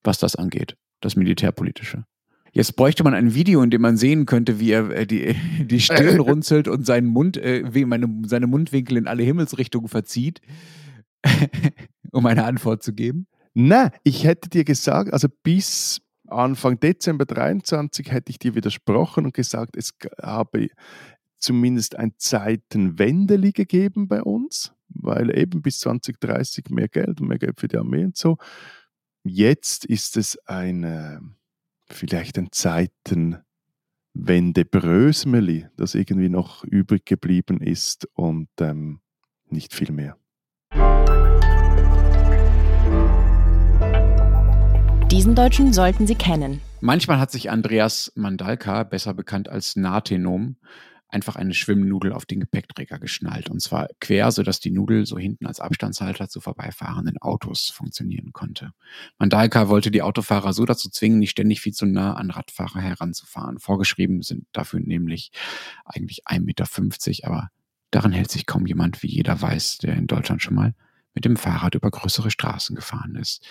was das angeht, das Militärpolitische. Jetzt bräuchte man ein Video, in dem man sehen könnte, wie er äh, die, die Stirn runzelt und seinen Mund, äh, wie meine, seine Mundwinkel in alle Himmelsrichtungen verzieht, um eine Antwort zu geben. Na, ich hätte dir gesagt, also bis Anfang Dezember 23 hätte ich dir widersprochen und gesagt, es habe zumindest ein Zeitenwendeli gegeben bei uns weil eben bis 2030 mehr Geld und mehr Geld für die Armee und so. Jetzt ist es eine, vielleicht ein Zeitenwende Brösmeli, das irgendwie noch übrig geblieben ist und ähm, nicht viel mehr. Diesen Deutschen sollten Sie kennen. Manchmal hat sich Andreas Mandalka, besser bekannt als Nathenom, einfach eine Schwimmnudel auf den Gepäckträger geschnallt. Und zwar quer, sodass die Nudel so hinten als Abstandshalter zu vorbeifahrenden Autos funktionieren konnte. Mandalka wollte die Autofahrer so dazu zwingen, nicht ständig viel zu nah an Radfahrer heranzufahren. Vorgeschrieben sind dafür nämlich eigentlich 1,50 Meter, aber daran hält sich kaum jemand, wie jeder weiß, der in Deutschland schon mal mit dem Fahrrad über größere Straßen gefahren ist.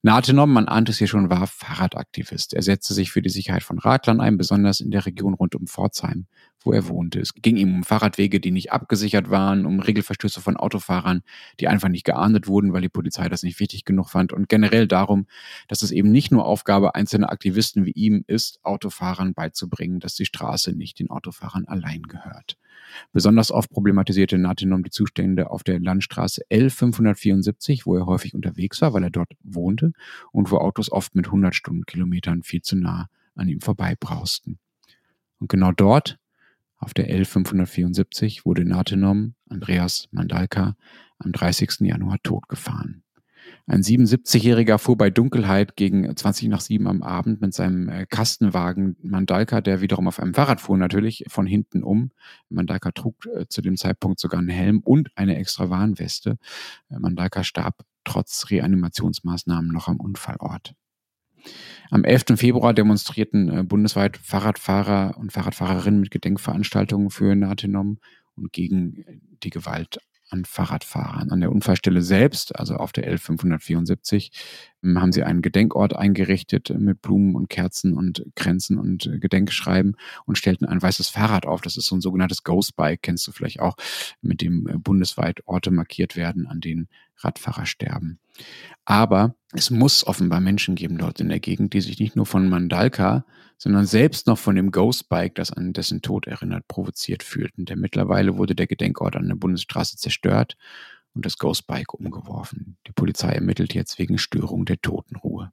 Natenom, man ahnt es hier schon, war Fahrradaktivist. Er setzte sich für die Sicherheit von Radlern ein, besonders in der Region rund um Pforzheim, wo er wohnte. Es ging ihm um Fahrradwege, die nicht abgesichert waren, um Regelverstöße von Autofahrern, die einfach nicht geahndet wurden, weil die Polizei das nicht wichtig genug fand und generell darum, dass es eben nicht nur Aufgabe einzelner Aktivisten wie ihm ist, Autofahrern beizubringen, dass die Straße nicht den Autofahrern allein gehört. Besonders oft problematisierte Natinom die Zustände auf der Landstraße L574, wo er häufig unterwegs war, weil er dort wohnte und wo Autos oft mit 100 Stundenkilometern viel zu nah an ihm vorbeibrausten. Und genau dort, auf der L574, wurde Natinom, Andreas Mandalka, am 30. Januar totgefahren. Ein 77-Jähriger fuhr bei Dunkelheit gegen 20 nach 7 am Abend mit seinem äh, Kastenwagen Mandalka, der wiederum auf einem Fahrrad fuhr, natürlich von hinten um. Mandalka trug äh, zu dem Zeitpunkt sogar einen Helm und eine extra Warnweste. Äh, Mandalka starb trotz Reanimationsmaßnahmen noch am Unfallort. Am 11. Februar demonstrierten bundesweit Fahrradfahrer und Fahrradfahrerinnen mit Gedenkveranstaltungen für Natenom und gegen die Gewalt an Fahrradfahrern. An der Unfallstelle selbst, also auf der L574, ähm, haben sie einen Gedenkort eingerichtet mit Blumen und Kerzen und Kränzen und äh, Gedenkschreiben und stellten ein weißes Fahrrad auf. Das ist so ein sogenanntes Ghost Bike, kennst du vielleicht auch, mit dem äh, bundesweit Orte markiert werden, an denen Radfahrer sterben. Aber es muss offenbar Menschen geben dort in der Gegend, die sich nicht nur von Mandalka, sondern selbst noch von dem Ghostbike, das an dessen Tod erinnert, provoziert fühlten. Denn mittlerweile wurde der Gedenkort an der Bundesstraße zerstört und das Ghostbike umgeworfen. Die Polizei ermittelt jetzt wegen Störung der Totenruhe.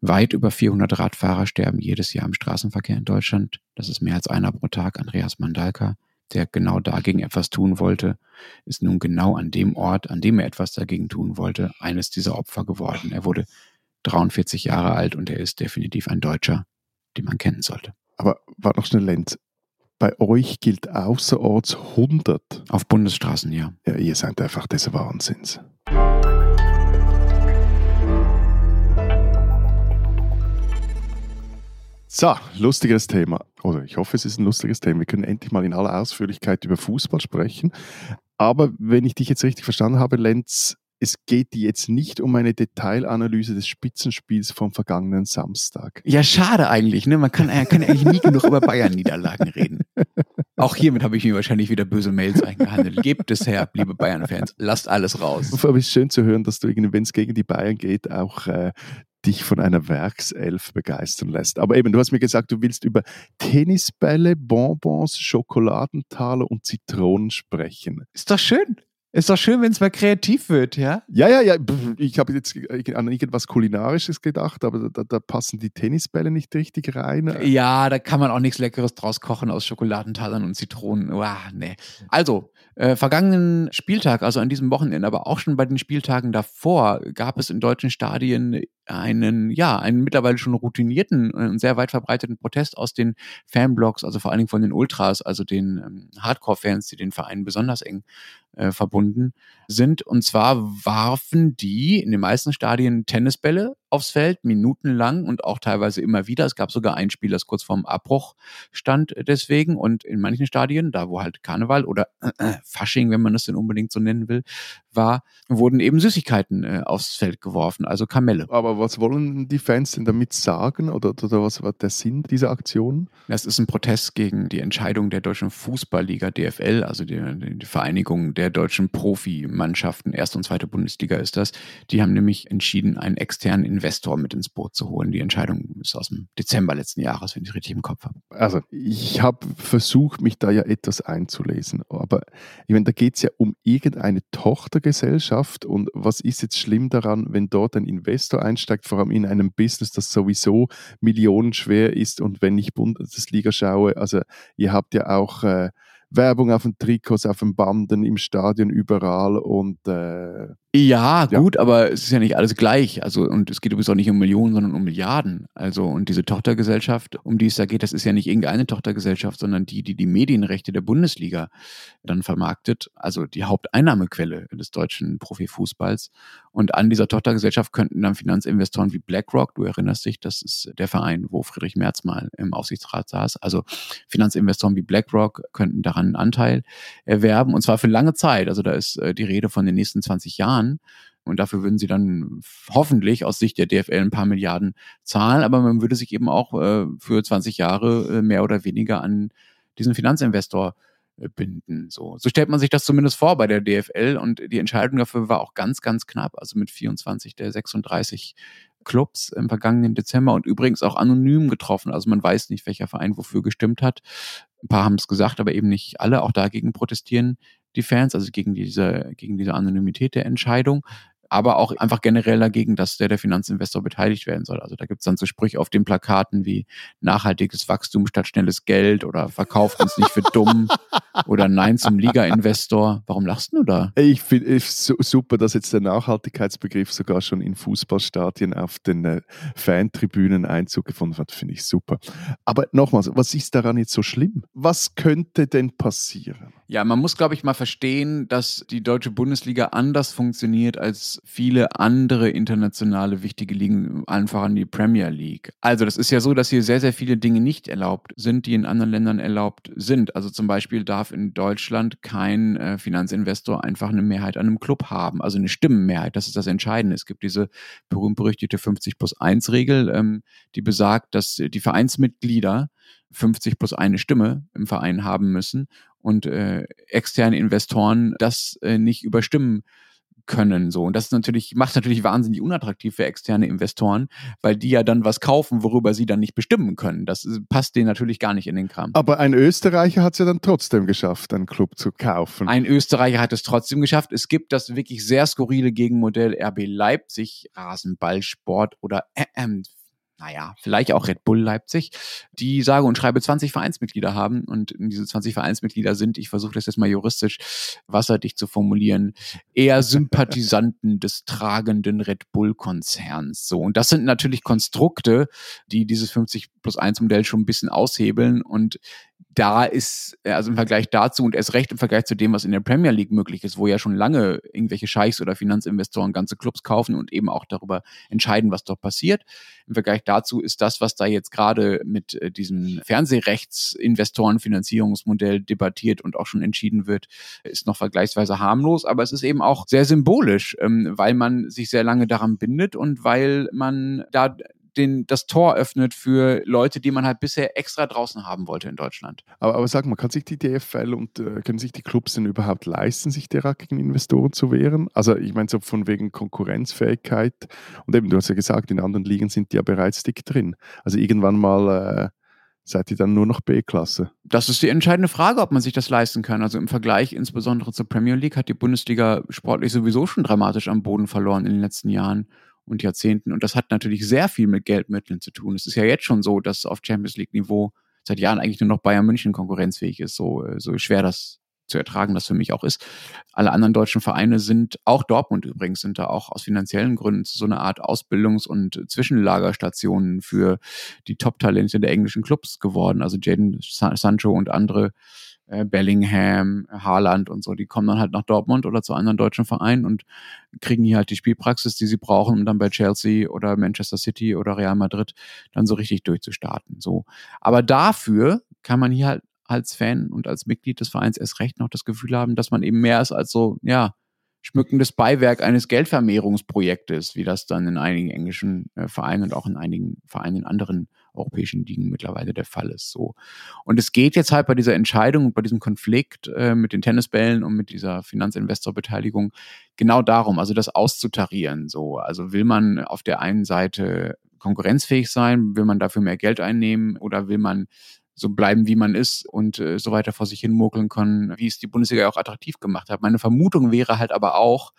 Weit über 400 Radfahrer sterben jedes Jahr im Straßenverkehr in Deutschland. Das ist mehr als einer pro Tag. Andreas Mandalka, der genau dagegen etwas tun wollte, ist nun genau an dem Ort, an dem er etwas dagegen tun wollte, eines dieser Opfer geworden. Er wurde 43 Jahre alt und er ist definitiv ein Deutscher, den man kennen sollte. Aber war noch schnell, Lenz. Bei euch gilt außerorts 100. Auf Bundesstraßen, ja. Ja, ihr seid einfach des Wahnsinns. So, lustiges Thema. Oder ich hoffe, es ist ein lustiges Thema. Wir können endlich mal in aller Ausführlichkeit über Fußball sprechen. Aber wenn ich dich jetzt richtig verstanden habe, Lenz, es geht jetzt nicht um eine Detailanalyse des Spitzenspiels vom vergangenen Samstag. Ja, schade eigentlich. Ne? Man kann, äh, kann eigentlich nie genug über Bayern-Niederlagen reden. Auch hiermit habe ich mir wahrscheinlich wieder böse Mails eingehandelt. Gebt es her, liebe Bayern-Fans. Lasst alles raus. Aber es ist schön zu hören, dass du, wenn es gegen die Bayern geht, auch äh, dich von einer Werkself begeistern lässt. Aber eben, du hast mir gesagt, du willst über Tennisbälle, Bonbons, Schokoladentaler und Zitronen sprechen. Ist doch schön. Ist doch schön, wenn es mal kreativ wird, ja? Ja, ja, ja. Ich habe jetzt an irgendwas Kulinarisches gedacht, aber da, da, passen die Tennisbälle nicht richtig rein. Ja, da kann man auch nichts Leckeres draus kochen aus Schokoladentalern und Zitronen. Uah, nee. Also, äh, vergangenen Spieltag, also an diesem Wochenende, aber auch schon bei den Spieltagen davor, gab es in deutschen Stadien einen, ja, einen mittlerweile schon routinierten und sehr weit verbreiteten Protest aus den Fanblogs, also vor allen Dingen von den Ultras, also den ähm, Hardcore-Fans, die den Verein besonders eng äh, verbunden sind. Und zwar warfen die in den meisten Stadien Tennisbälle aufs Feld, minutenlang und auch teilweise immer wieder. Es gab sogar ein Spiel, das kurz vorm Abbruch stand deswegen. Und in manchen Stadien, da wo halt Karneval oder äh, äh, Fasching, wenn man das denn unbedingt so nennen will, war, wurden eben Süßigkeiten äh, aufs Feld geworfen, also Kamelle. Aber was wollen die Fans denn damit sagen oder, oder was war der Sinn dieser Aktion? Das ist ein Protest gegen die Entscheidung der deutschen Fußballliga DFL, also die, die Vereinigung der deutschen Profimannschaften, erste und zweite Bundesliga ist das. Die haben nämlich entschieden, einen externen Investor mit ins Boot zu holen. Die Entscheidung ist aus dem Dezember letzten Jahres, wenn ich richtig im Kopf habe. Also ich habe versucht, mich da ja etwas einzulesen, aber ich meine, da geht es ja um irgendeine Tochtergesellschaft und was ist jetzt schlimm daran, wenn dort ein Investor einsteigt, vor allem in einem Business, das sowieso millionenschwer ist und wenn ich Bundesliga schaue, also ihr habt ja auch äh, Werbung auf den Trikots, auf den Banden, im Stadion überall und äh, ja, gut, ja. aber es ist ja nicht alles gleich. Also, und es geht übrigens auch nicht um Millionen, sondern um Milliarden. Also, und diese Tochtergesellschaft, um die es da geht, das ist ja nicht irgendeine Tochtergesellschaft, sondern die, die die Medienrechte der Bundesliga dann vermarktet. Also die Haupteinnahmequelle des deutschen Profifußballs. Und an dieser Tochtergesellschaft könnten dann Finanzinvestoren wie BlackRock, du erinnerst dich, das ist der Verein, wo Friedrich Merz mal im Aufsichtsrat saß. Also Finanzinvestoren wie BlackRock könnten daran einen Anteil erwerben und zwar für lange Zeit. Also da ist äh, die Rede von den nächsten 20 Jahren. Jahren. Und dafür würden sie dann hoffentlich aus Sicht der DFL ein paar Milliarden zahlen. Aber man würde sich eben auch äh, für 20 Jahre äh, mehr oder weniger an diesen Finanzinvestor äh, binden. So. so stellt man sich das zumindest vor bei der DFL. Und die Entscheidung dafür war auch ganz, ganz knapp. Also mit 24 der 36 Clubs im vergangenen Dezember und übrigens auch anonym getroffen. Also man weiß nicht, welcher Verein wofür gestimmt hat. Ein paar haben es gesagt, aber eben nicht alle. Auch dagegen protestieren die Fans, also gegen diese, gegen diese Anonymität der Entscheidung aber auch einfach generell dagegen, dass der, der Finanzinvestor beteiligt werden soll. Also da gibt es dann so Sprüche auf den Plakaten wie nachhaltiges Wachstum statt schnelles Geld oder verkauft uns nicht für dumm oder Nein zum Liga-Investor. Warum lachst du da? Ich finde es super, dass jetzt der Nachhaltigkeitsbegriff sogar schon in Fußballstadien auf den äh, Fantribünen Einzug gefunden hat. Finde ich super. Aber nochmals, was ist daran jetzt so schlimm? Was könnte denn passieren? Ja, man muss, glaube ich, mal verstehen, dass die deutsche Bundesliga anders funktioniert als viele andere internationale wichtige Ligen, einfach an die Premier League. Also das ist ja so, dass hier sehr, sehr viele Dinge nicht erlaubt sind, die in anderen Ländern erlaubt sind. Also zum Beispiel darf in Deutschland kein äh, Finanzinvestor einfach eine Mehrheit an einem Club haben, also eine Stimmenmehrheit. Das ist das Entscheidende. Es gibt diese berühmt-berüchtigte 50 plus 1 Regel, ähm, die besagt, dass die Vereinsmitglieder 50 plus eine Stimme im Verein haben müssen und äh, externe Investoren das äh, nicht überstimmen können. So. Und das ist natürlich, macht natürlich wahnsinnig unattraktiv für externe Investoren, weil die ja dann was kaufen, worüber sie dann nicht bestimmen können. Das passt denen natürlich gar nicht in den Kram. Aber ein Österreicher hat es ja dann trotzdem geschafft, einen Club zu kaufen. Ein Österreicher hat es trotzdem geschafft. Es gibt das wirklich sehr skurrile Gegenmodell RB Leipzig, Rasenballsport oder äh, äh, naja, vielleicht auch Red Bull Leipzig, die sage und schreibe 20 Vereinsmitglieder haben und diese 20 Vereinsmitglieder sind, ich versuche das jetzt mal juristisch wasserdicht zu formulieren, eher Sympathisanten des tragenden Red Bull Konzerns. So. Und das sind natürlich Konstrukte, die dieses 50 plus 1 Modell schon ein bisschen aushebeln und da ist, äh, also im Vergleich dazu und erst recht im Vergleich zu dem, was in der Premier League möglich ist, wo ja schon lange irgendwelche Scheichs oder Finanzinvestoren ganze Clubs kaufen und eben auch darüber entscheiden, was dort passiert. Im Vergleich dazu ist das, was da jetzt gerade mit äh, diesem Fernsehrechtsinvestorenfinanzierungsmodell debattiert und auch schon entschieden wird, ist noch vergleichsweise harmlos, aber es ist eben auch sehr symbolisch, ähm, weil man sich sehr lange daran bindet und weil man da den, das Tor öffnet für Leute, die man halt bisher extra draußen haben wollte in Deutschland. Aber, aber sag mal, kann sich die DFL und äh, können sich die Clubs denn überhaupt leisten, sich derart gegen Investoren zu wehren? Also ich meine so von wegen Konkurrenzfähigkeit und eben, du hast ja gesagt, in anderen Ligen sind die ja bereits dick drin. Also irgendwann mal... Äh, seid ihr dann nur noch B-Klasse? Das ist die entscheidende Frage, ob man sich das leisten kann. Also im Vergleich insbesondere zur Premier League hat die Bundesliga sportlich sowieso schon dramatisch am Boden verloren in den letzten Jahren und Jahrzehnten. Und das hat natürlich sehr viel mit Geldmitteln zu tun. Es ist ja jetzt schon so, dass auf Champions League-Niveau seit Jahren eigentlich nur noch Bayern München konkurrenzfähig ist, so, äh, so schwer das zu ertragen das für mich auch ist. Alle anderen deutschen Vereine sind, auch Dortmund übrigens, sind da auch aus finanziellen Gründen so eine Art Ausbildungs- und Zwischenlagerstationen für die Top-Talente der englischen Clubs geworden. Also Jaden Sancho und andere Bellingham, Haaland und so, die kommen dann halt nach Dortmund oder zu anderen deutschen Vereinen und kriegen hier halt die Spielpraxis, die sie brauchen, um dann bei Chelsea oder Manchester City oder Real Madrid dann so richtig durchzustarten. So. Aber dafür kann man hier halt als Fan und als Mitglied des Vereins erst recht noch das Gefühl haben, dass man eben mehr ist als so, ja, schmückendes Beiwerk eines Geldvermehrungsprojektes, wie das dann in einigen englischen äh, Vereinen und auch in einigen Vereinen in anderen europäischen Ligen mittlerweile der Fall ist. So. Und es geht jetzt halt bei dieser Entscheidung und bei diesem Konflikt äh, mit den Tennisbällen und mit dieser Finanzinvestorbeteiligung genau darum, also das auszutarieren. So. Also will man auf der einen Seite konkurrenzfähig sein, will man dafür mehr Geld einnehmen oder will man so bleiben, wie man ist und äh, so weiter vor sich hin murkeln können, wie es die Bundesliga auch attraktiv gemacht hat. Meine Vermutung wäre halt aber auch,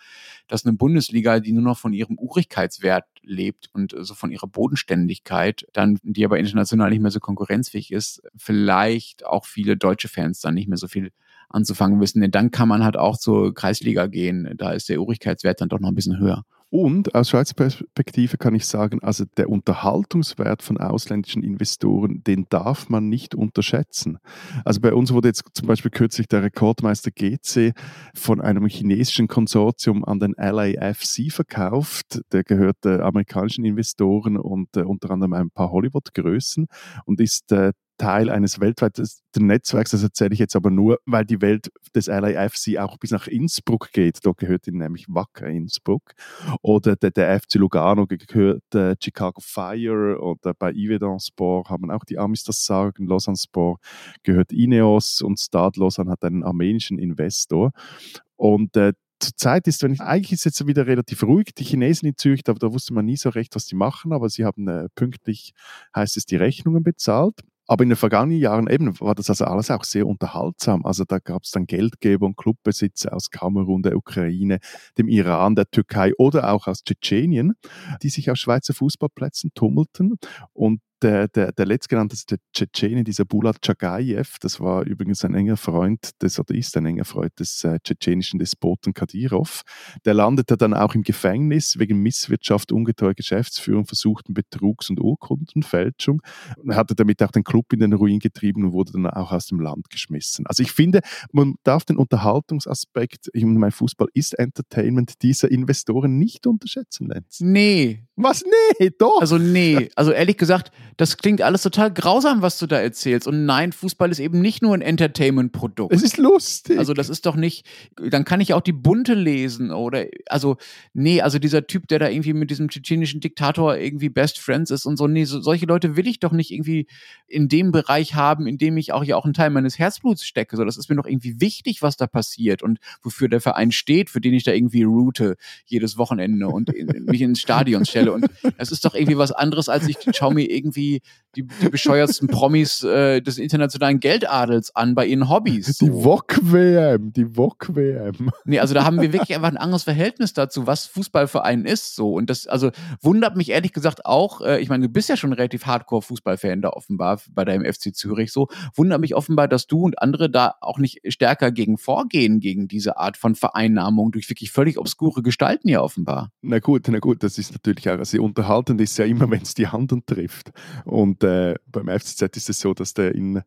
dass eine Bundesliga, die nur noch von ihrem Urigkeitswert lebt und äh, so von ihrer Bodenständigkeit, dann, die aber international nicht mehr so konkurrenzfähig ist, vielleicht auch viele deutsche Fans dann nicht mehr so viel anzufangen wissen. Denn dann kann man halt auch zur Kreisliga gehen. Da ist der Urigkeitswert dann doch noch ein bisschen höher. Und aus Schweizer Perspektive kann ich sagen, also der Unterhaltungswert von ausländischen Investoren, den darf man nicht unterschätzen. Also bei uns wurde jetzt zum Beispiel kürzlich der Rekordmeister GC von einem chinesischen Konsortium an den LAFC verkauft. Der gehört äh, amerikanischen Investoren und äh, unter anderem ein paar Hollywood-Größen und ist äh, Teil eines weltweiten Netzwerks. Das erzähle ich jetzt aber nur, weil die Welt des LAFC auch bis nach Innsbruck geht. Dort gehört ihnen nämlich Wacker Innsbruck. Oder der, der FC Lugano gehört äh, Chicago Fire. Oder bei Ivedan Sport haben auch die Amis das Sagen. Lausanne Sport gehört Ineos und Stade Lausanne hat einen armenischen Investor. Und äh, Zurzeit ist, wenn ich, eigentlich ist jetzt wieder relativ ruhig, die Chinesen in Zürich, da, da wusste man nie so recht, was die machen, aber sie haben äh, pünktlich, heißt es, die Rechnungen bezahlt. Aber in den vergangenen Jahren eben war das also alles auch sehr unterhaltsam. Also da gab es dann Geldgeber und Clubbesitzer aus Kamerun, der Ukraine, dem Iran, der Türkei oder auch aus Tschetschenien, die sich auf Schweizer Fußballplätzen tummelten und der, der, der letztgenannte Tschetschene, dieser Bulat Chagayev, das war übrigens ein enger Freund des, oder ist ein enger Freund des äh, tschetschenischen Despoten Kadyrov. Der landete dann auch im Gefängnis wegen Misswirtschaft, ungetreuer Geschäftsführung, versuchten Betrugs- und Urkundenfälschung. Hatte damit auch den Club in den Ruin getrieben und wurde dann auch aus dem Land geschmissen. Also ich finde, man darf den Unterhaltungsaspekt, ich meine, Fußball ist Entertainment, dieser Investoren nicht unterschätzen, Lenz. Nee, Was? Nee, doch. Also nee, also ehrlich gesagt, das klingt alles total grausam, was du da erzählst. Und nein, Fußball ist eben nicht nur ein Entertainment-Produkt. Es ist lustig. Also das ist doch nicht, dann kann ich auch die Bunte lesen oder, also nee, also dieser Typ, der da irgendwie mit diesem tschetschenischen Diktator irgendwie Best Friends ist und so, nee, so, solche Leute will ich doch nicht irgendwie in dem Bereich haben, in dem ich auch ja auch einen Teil meines Herzbluts stecke. So, das ist mir doch irgendwie wichtig, was da passiert und wofür der Verein steht, für den ich da irgendwie route jedes Wochenende und in, mich ins Stadion stelle. Und es ist doch irgendwie was anderes, als ich schaue mir irgendwie die, die bescheuertsten Promis äh, des internationalen Geldadels an bei ihren Hobbys. So. Die VOG-WM, die VOG-WM. Nee, also da haben wir wirklich einfach ein anderes Verhältnis dazu, was Fußballverein ist. So. Und das, also wundert mich ehrlich gesagt auch, äh, ich meine, du bist ja schon relativ Hardcore-Fußballfan da offenbar bei deinem FC Zürich so, wundert mich offenbar, dass du und andere da auch nicht stärker gegen vorgehen, gegen diese Art von Vereinnahmung durch wirklich völlig obskure Gestalten ja offenbar. Na gut, na gut, das ist natürlich auch sehr unterhaltend, ist ja immer, wenn es die Hand trifft. Und äh, beim FCZ ist es so, dass der in,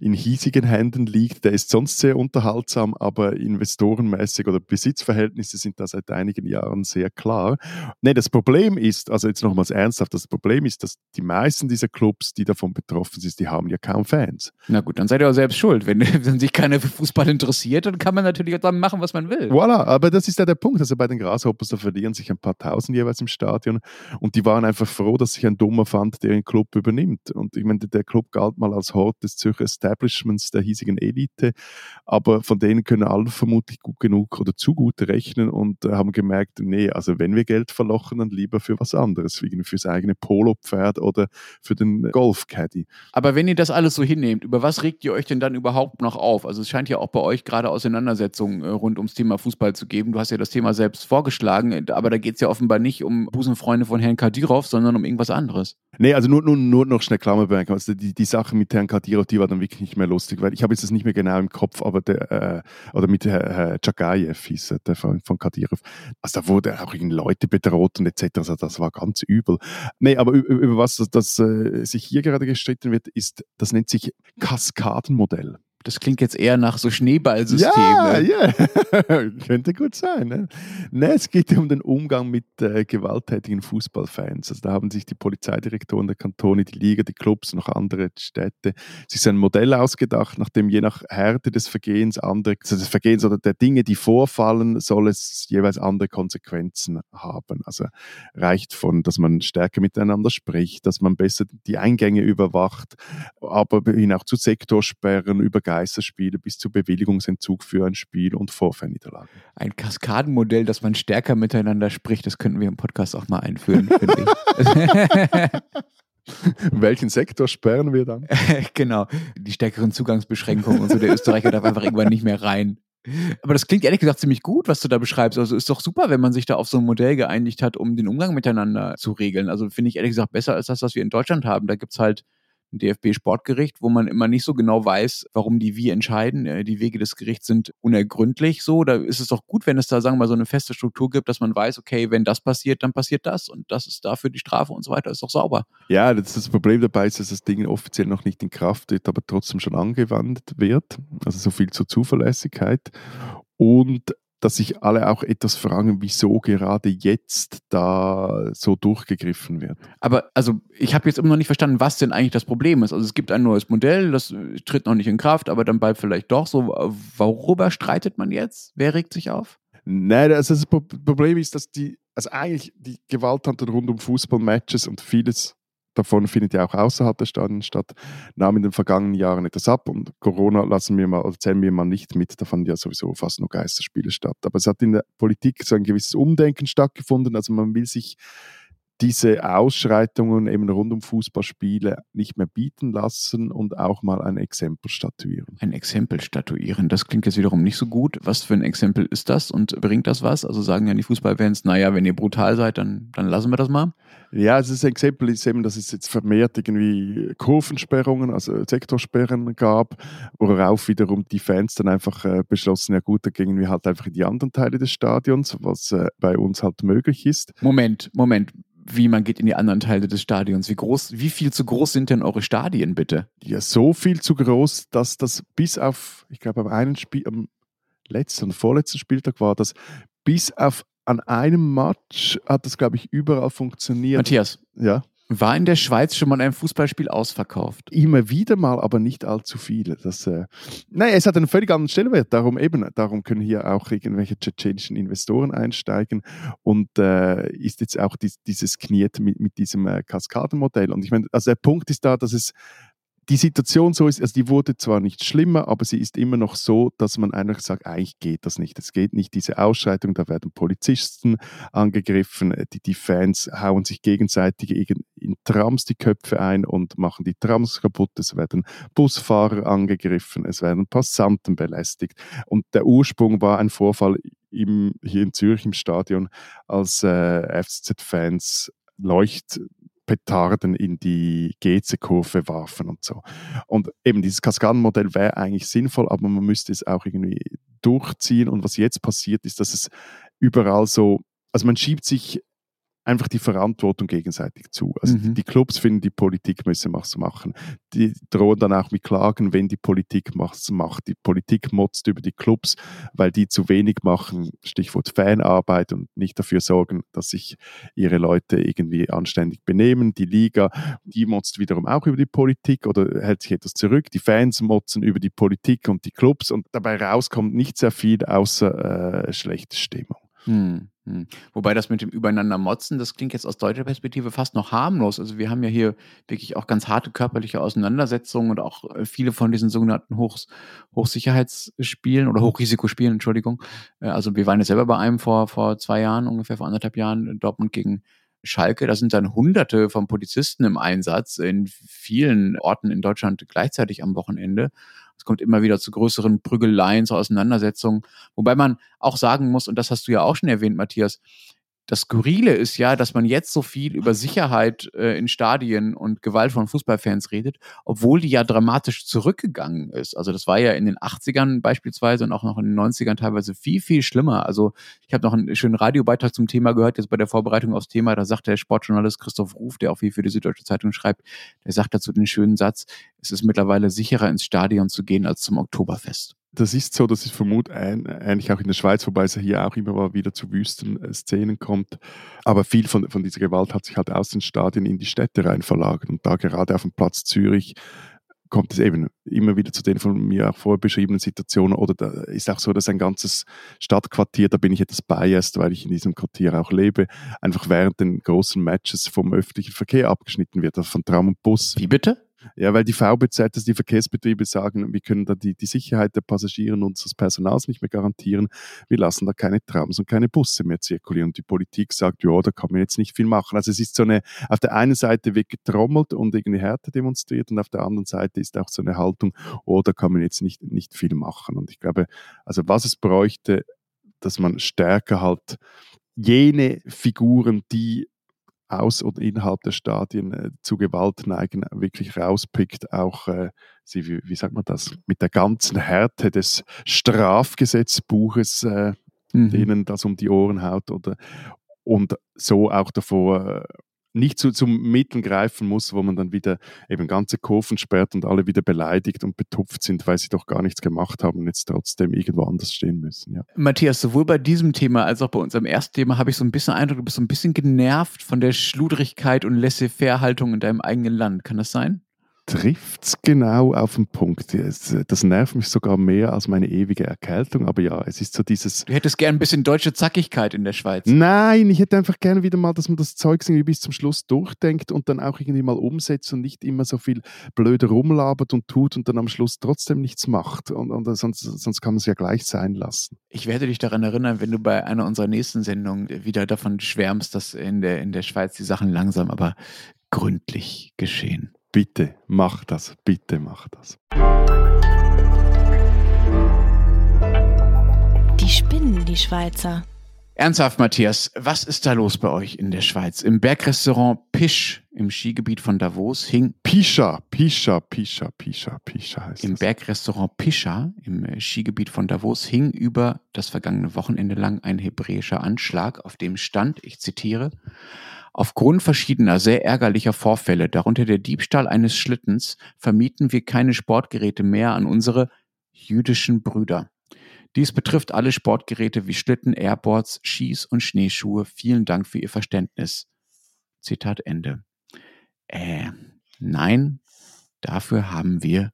in hiesigen Händen liegt. Der ist sonst sehr unterhaltsam, aber investorenmäßig oder Besitzverhältnisse sind da seit einigen Jahren sehr klar. Nee, das Problem ist, also jetzt nochmals ernsthaft, das Problem ist, dass die meisten dieser Clubs, die davon betroffen sind, die haben ja kaum Fans. Na gut, dann seid ihr auch selbst schuld. Wenn, wenn sich keiner für Fußball interessiert, dann kann man natürlich auch dann machen, was man will. Voilà, aber das ist ja der Punkt. Also bei den Grasshoppers, da verlieren sich ein paar Tausend jeweils im Stadion und die waren einfach froh, dass sich ein Dummer fand, der den Club übernimmt. Und ich meine, der Club galt mal als Hort des Zürcher Establishments der hiesigen Elite, aber von denen können alle vermutlich gut genug oder zu gut rechnen und äh, haben gemerkt, nee, also wenn wir Geld verlochen, dann lieber für was anderes, wie fürs eigene Polopferd oder für den Golfcaddy. Aber wenn ihr das alles so hinnehmt, über was regt ihr euch denn dann überhaupt noch auf? Also es scheint ja auch bei euch gerade Auseinandersetzungen äh, rund ums Thema Fußball zu geben. Du hast ja das Thema selbst vorgeschlagen, aber da geht es ja offenbar nicht um Busenfreunde von Herrn Kadirov, sondern um irgendwas anderes. Nee, also nur, nur, nur noch schnell Klammerbemerkung. Also die, die Sache mit Herrn Kadirov, die war dann wirklich nicht mehr lustig, weil ich habe jetzt das nicht mehr genau im Kopf, aber der, äh, oder mit Herr, Herr Chagayev hieß der von, von Kadirov. Also da wurde auch irgendwie Leute bedroht und etc. Also das war ganz übel. Nee, aber über, über was das, das äh, sich hier gerade gestritten wird, ist, das nennt sich Kaskadenmodell. Das klingt jetzt eher nach so Schneeballsysteme. Ja, ja. könnte gut sein. Ne? Ne, es geht um den Umgang mit äh, gewalttätigen Fußballfans. Also da haben sich die Polizeidirektoren der Kantone, die Liga, die Clubs, noch andere Städte sich ein Modell ausgedacht, nachdem je nach Härte des Vergehens andere, also des Vergehens oder der Dinge, die vorfallen, soll es jeweils andere Konsequenzen haben. Also reicht von, dass man stärker miteinander spricht, dass man besser die Eingänge überwacht, aber hin auch zu Sektorsperren, über Geisterspiele bis zu Bewilligungsentzug für ein Spiel und Vorfernniederlagen. Ein Kaskadenmodell, dass man stärker miteinander spricht, das könnten wir im Podcast auch mal einführen, finde ich. Welchen Sektor sperren wir dann? genau, die stärkeren Zugangsbeschränkungen und so. Der Österreicher darf einfach irgendwann nicht mehr rein. Aber das klingt ehrlich gesagt ziemlich gut, was du da beschreibst. Also ist doch super, wenn man sich da auf so ein Modell geeinigt hat, um den Umgang miteinander zu regeln. Also finde ich ehrlich gesagt besser als das, was wir in Deutschland haben. Da gibt es halt DFB-Sportgericht, wo man immer nicht so genau weiß, warum die wie entscheiden. Äh, die Wege des Gerichts sind unergründlich so. Da ist es doch gut, wenn es da, sagen wir mal, so eine feste Struktur gibt, dass man weiß, okay, wenn das passiert, dann passiert das und das ist dafür die Strafe und so weiter. Ist doch sauber. Ja, das, das Problem dabei ist, dass das Ding offiziell noch nicht in Kraft tritt, aber trotzdem schon angewandt wird. Also so viel zur Zuverlässigkeit. Und dass sich alle auch etwas fragen, wieso gerade jetzt da so durchgegriffen wird. Aber also ich habe jetzt immer noch nicht verstanden, was denn eigentlich das Problem ist. Also es gibt ein neues Modell, das tritt noch nicht in Kraft, aber dann bleibt vielleicht doch so. Worüber streitet man jetzt? Wer regt sich auf? Nein, also das Problem ist, dass die, also eigentlich die Gewalttaten rund um Fußballmatches und vieles davon findet ja auch außerhalb der Stadien statt, nahm in den vergangenen Jahren etwas ab und Corona lassen wir mal, zählen wir mal nicht mit, da fanden ja sowieso fast nur Geisterspiele statt. Aber es hat in der Politik so ein gewisses Umdenken stattgefunden, also man will sich diese Ausschreitungen eben rund um Fußballspiele nicht mehr bieten lassen und auch mal ein Exempel statuieren. Ein Exempel statuieren, das klingt jetzt wiederum nicht so gut. Was für ein Exempel ist das und bringt das was? Also sagen ja die Fußballfans, naja, wenn ihr brutal seid, dann, dann lassen wir das mal. Ja, also das Exempel ist eben, dass es jetzt vermehrt irgendwie Kurvensperrungen, also Sektorsperren gab, worauf wiederum die Fans dann einfach äh, beschlossen, ja gut, da gingen wir halt einfach in die anderen Teile des Stadions, was äh, bei uns halt möglich ist. Moment, Moment wie man geht in die anderen Teile des Stadions. Wie groß, wie viel zu groß sind denn eure Stadien bitte? Ja, so viel zu groß, dass das bis auf, ich glaube, am einen Spiel, am letzten vorletzten Spieltag war das bis auf an einem Match hat das, glaube ich, überall funktioniert. Matthias. Ja. War in der Schweiz schon mal ein Fußballspiel ausverkauft? Immer wieder mal, aber nicht allzu viele. Das, äh, nein, es hat einen völlig anderen Stellenwert. Darum eben, darum können hier auch irgendwelche tschetschenischen Investoren einsteigen und äh, ist jetzt auch dies, dieses Kniet mit, mit diesem äh, Kaskadenmodell. Und ich meine, also der Punkt ist da, dass es die Situation so ist, also die wurde zwar nicht schlimmer, aber sie ist immer noch so, dass man einfach sagt, eigentlich geht das nicht. Es geht nicht, diese Ausschreitung, da werden Polizisten angegriffen, die, die Fans hauen sich gegenseitig in Trams die Köpfe ein und machen die Trams kaputt, es werden Busfahrer angegriffen, es werden Passanten belästigt. Und der Ursprung war ein Vorfall im, hier in Zürich im Stadion, als äh, FCZ-Fans Leucht Petarden in die GC-Kurve warfen und so. Und eben dieses Kaskadenmodell wäre eigentlich sinnvoll, aber man müsste es auch irgendwie durchziehen. Und was jetzt passiert, ist, dass es überall so, also man schiebt sich einfach die Verantwortung gegenseitig zu. Also mhm. die Clubs finden, die Politik müsse was machen. Die drohen dann auch mit Klagen, wenn die Politik was macht. Die Politik motzt über die Clubs, weil die zu wenig machen, Stichwort Fanarbeit und nicht dafür sorgen, dass sich ihre Leute irgendwie anständig benehmen. Die Liga, die motzt wiederum auch über die Politik oder hält sich etwas zurück. Die Fans motzen über die Politik und die Clubs und dabei rauskommt nicht sehr viel außer äh, schlechte Stimmung. Hm. Hm. Wobei das mit dem Übereinander motzen, das klingt jetzt aus deutscher Perspektive fast noch harmlos. Also wir haben ja hier wirklich auch ganz harte körperliche Auseinandersetzungen und auch äh, viele von diesen sogenannten Hochs Hochsicherheitsspielen oder Hochrisikospielen, Entschuldigung. Äh, also wir waren ja selber bei einem vor, vor zwei Jahren, ungefähr vor anderthalb Jahren, Dortmund gegen Schalke. Da sind dann hunderte von Polizisten im Einsatz in vielen Orten in Deutschland gleichzeitig am Wochenende. Es kommt immer wieder zu größeren Prügeleien, zu Auseinandersetzungen. Wobei man auch sagen muss, und das hast du ja auch schon erwähnt, Matthias, das Skurrile ist ja, dass man jetzt so viel über Sicherheit äh, in Stadien und Gewalt von Fußballfans redet, obwohl die ja dramatisch zurückgegangen ist. Also das war ja in den 80ern beispielsweise und auch noch in den 90ern teilweise viel, viel schlimmer. Also ich habe noch einen schönen Radiobeitrag zum Thema gehört, jetzt bei der Vorbereitung aufs Thema, da sagt der Sportjournalist Christoph Ruf, der auch viel für die Süddeutsche Zeitung schreibt, der sagt dazu den schönen Satz, es ist mittlerweile sicherer ins Stadion zu gehen als zum Oktoberfest. Das ist so, dass ich vermute, eigentlich auch in der Schweiz, wobei es hier auch immer mal wieder zu Wüstenszenen kommt. Aber viel von, von dieser Gewalt hat sich halt aus den Stadien in die Städte rein verlagert. Und da gerade auf dem Platz Zürich kommt es eben immer wieder zu den von mir auch vorher beschriebenen Situationen. Oder da ist auch so, dass ein ganzes Stadtquartier, da bin ich etwas biased, weil ich in diesem Quartier auch lebe, einfach während den großen Matches vom öffentlichen Verkehr abgeschnitten wird, also von Tram und Bus. Wie bitte? Ja, weil die VBZ, also die Verkehrsbetriebe sagen, wir können da die, die Sicherheit der Passagiere und unseres Personals nicht mehr garantieren. Wir lassen da keine Trams und keine Busse mehr zirkulieren. Und die Politik sagt, ja, da kann man jetzt nicht viel machen. Also es ist so eine, auf der einen Seite wird getrommelt und irgendwie Härte demonstriert und auf der anderen Seite ist auch so eine Haltung, oh, da kann man jetzt nicht, nicht viel machen. Und ich glaube, also was es bräuchte, dass man stärker halt jene Figuren, die aus und innerhalb der Stadien äh, zu Gewalt neigen, wirklich rauspickt, auch äh, sie, wie, wie, sagt man das, mit der ganzen Härte des Strafgesetzbuches, äh, mhm. denen das um die Ohren haut oder und so auch davor äh, nicht zu, zum Mitteln greifen muss, wo man dann wieder eben ganze Kurven sperrt und alle wieder beleidigt und betupft sind, weil sie doch gar nichts gemacht haben und jetzt trotzdem irgendwo anders stehen müssen. Ja. Matthias, sowohl bei diesem Thema als auch bei unserem ersten Thema habe ich so ein bisschen Eindruck, du bist so ein bisschen genervt von der Schludrigkeit und Laissez-faire-Haltung in deinem eigenen Land. Kann das sein? Trifft es genau auf den Punkt. Das nervt mich sogar mehr als meine ewige Erkältung, aber ja, es ist so dieses. Du hättest gern ein bisschen deutsche Zackigkeit in der Schweiz. Nein, ich hätte einfach gerne wieder mal, dass man das Zeug irgendwie bis zum Schluss durchdenkt und dann auch irgendwie mal umsetzt und nicht immer so viel blöde rumlabert und tut und dann am Schluss trotzdem nichts macht. Und, und sonst, sonst kann man es ja gleich sein lassen. Ich werde dich daran erinnern, wenn du bei einer unserer nächsten Sendungen wieder davon schwärmst, dass in der, in der Schweiz die Sachen langsam, aber gründlich geschehen. Bitte mach das, bitte mach das. Die spinnen, die Schweizer. Ernsthaft, Matthias, was ist da los bei euch in der Schweiz? Im Bergrestaurant Pisch im Skigebiet von Davos hing. Pischa, Pischa, Pischa, Pischa, Pischa heißt Im das. Bergrestaurant Pischa im äh, Skigebiet von Davos hing über das vergangene Wochenende lang ein hebräischer Anschlag, auf dem stand, ich zitiere, Aufgrund verschiedener sehr ärgerlicher Vorfälle, darunter der Diebstahl eines Schlittens, vermieten wir keine Sportgeräte mehr an unsere jüdischen Brüder. Dies betrifft alle Sportgeräte wie Schlitten, Airboards, Skis und Schneeschuhe. Vielen Dank für Ihr Verständnis. Zitat Ende. Äh, nein, dafür haben wir,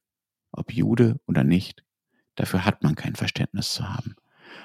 ob Jude oder nicht, dafür hat man kein Verständnis zu haben.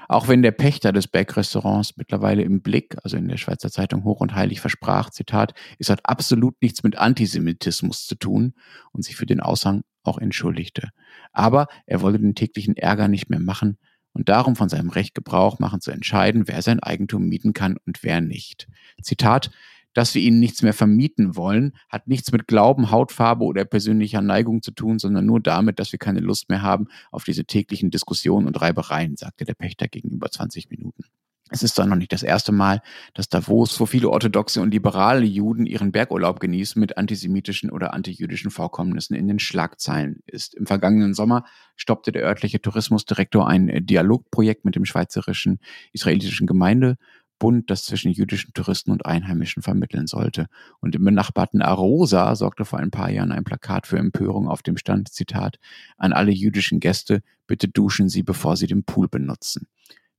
Auch wenn der Pächter des Bergrestaurants mittlerweile im Blick, also in der Schweizer Zeitung hoch und heilig versprach, Zitat, es hat absolut nichts mit Antisemitismus zu tun und sich für den Aushang auch entschuldigte. Aber er wolle den täglichen Ärger nicht mehr machen und darum von seinem Recht Gebrauch machen zu entscheiden, wer sein Eigentum mieten kann und wer nicht. Zitat, dass wir ihnen nichts mehr vermieten wollen, hat nichts mit Glauben, Hautfarbe oder persönlicher Neigung zu tun, sondern nur damit, dass wir keine Lust mehr haben auf diese täglichen Diskussionen und Reibereien, sagte der Pächter gegenüber 20 Minuten. Es ist zwar noch nicht das erste Mal, dass Davos, wo viele orthodoxe und liberale Juden ihren Bergurlaub genießen, mit antisemitischen oder antijüdischen Vorkommnissen in den Schlagzeilen ist. Im vergangenen Sommer stoppte der örtliche Tourismusdirektor ein Dialogprojekt mit dem schweizerischen israelitischen Gemeinde Bund, das zwischen jüdischen Touristen und Einheimischen vermitteln sollte. Und im benachbarten Arosa sorgte vor ein paar Jahren ein Plakat für Empörung auf dem Stand, Zitat, an alle jüdischen Gäste, bitte duschen Sie, bevor Sie den Pool benutzen.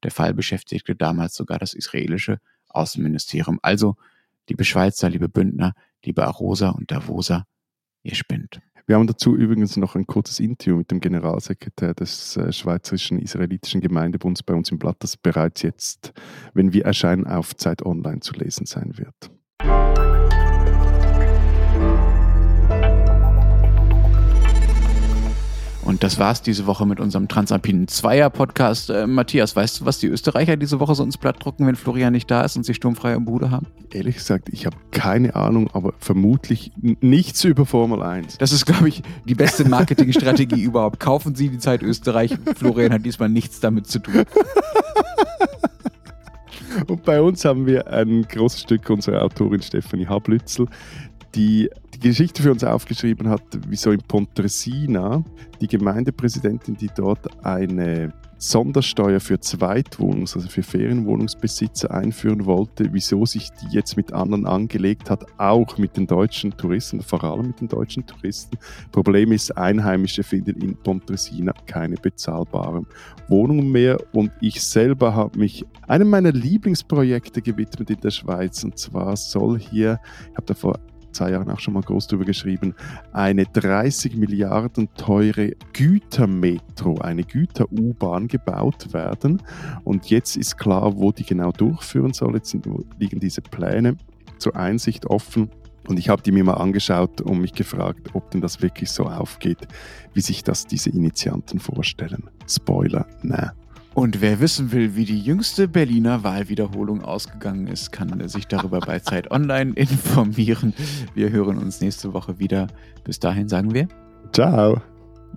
Der Fall beschäftigte damals sogar das israelische Außenministerium. Also, liebe Schweizer, liebe Bündner, liebe Arosa und Davosa, ihr spinnt. Wir haben dazu übrigens noch ein kurzes Interview mit dem Generalsekretär des äh, Schweizerischen Israelitischen Gemeindebunds bei uns im Blatt, das bereits jetzt, wenn wir erscheinen, auf Zeit Online zu lesen sein wird. Und das war's diese Woche mit unserem Transalpinen Zweier Podcast. Äh, Matthias, weißt du, was die Österreicher diese Woche so ins Blatt drucken, wenn Florian nicht da ist und sie sturmfrei im Bude haben? Ehrlich gesagt, ich habe keine Ahnung, aber vermutlich nichts über Formel 1. Das ist, glaube ich, die beste Marketingstrategie überhaupt. Kaufen Sie die Zeit Österreich. Florian hat diesmal nichts damit zu tun. Und bei uns haben wir ein großes Stück unserer Autorin Stefanie Hablützel, die Geschichte für uns aufgeschrieben hat, wieso in Pontresina die Gemeindepräsidentin, die dort eine Sondersteuer für Zweitwohnungs-, also für Ferienwohnungsbesitzer einführen wollte, wieso sich die jetzt mit anderen angelegt hat, auch mit den deutschen Touristen, vor allem mit den deutschen Touristen. Problem ist, Einheimische finden in Pontresina keine bezahlbaren Wohnungen mehr und ich selber habe mich einem meiner Lieblingsprojekte gewidmet in der Schweiz und zwar soll hier, ich habe davor zwei Jahren auch schon mal groß drüber geschrieben, eine 30 Milliarden teure Gütermetro, eine Güter-U-Bahn gebaut werden. Und jetzt ist klar, wo die genau durchführen soll. Jetzt sind, liegen diese Pläne zur Einsicht offen. Und ich habe die mir mal angeschaut und mich gefragt, ob denn das wirklich so aufgeht, wie sich das diese Initianten vorstellen. Spoiler, nein. Und wer wissen will, wie die jüngste Berliner Wahlwiederholung ausgegangen ist, kann sich darüber bei Zeit Online informieren. Wir hören uns nächste Woche wieder. Bis dahin sagen wir Ciao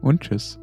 und Tschüss.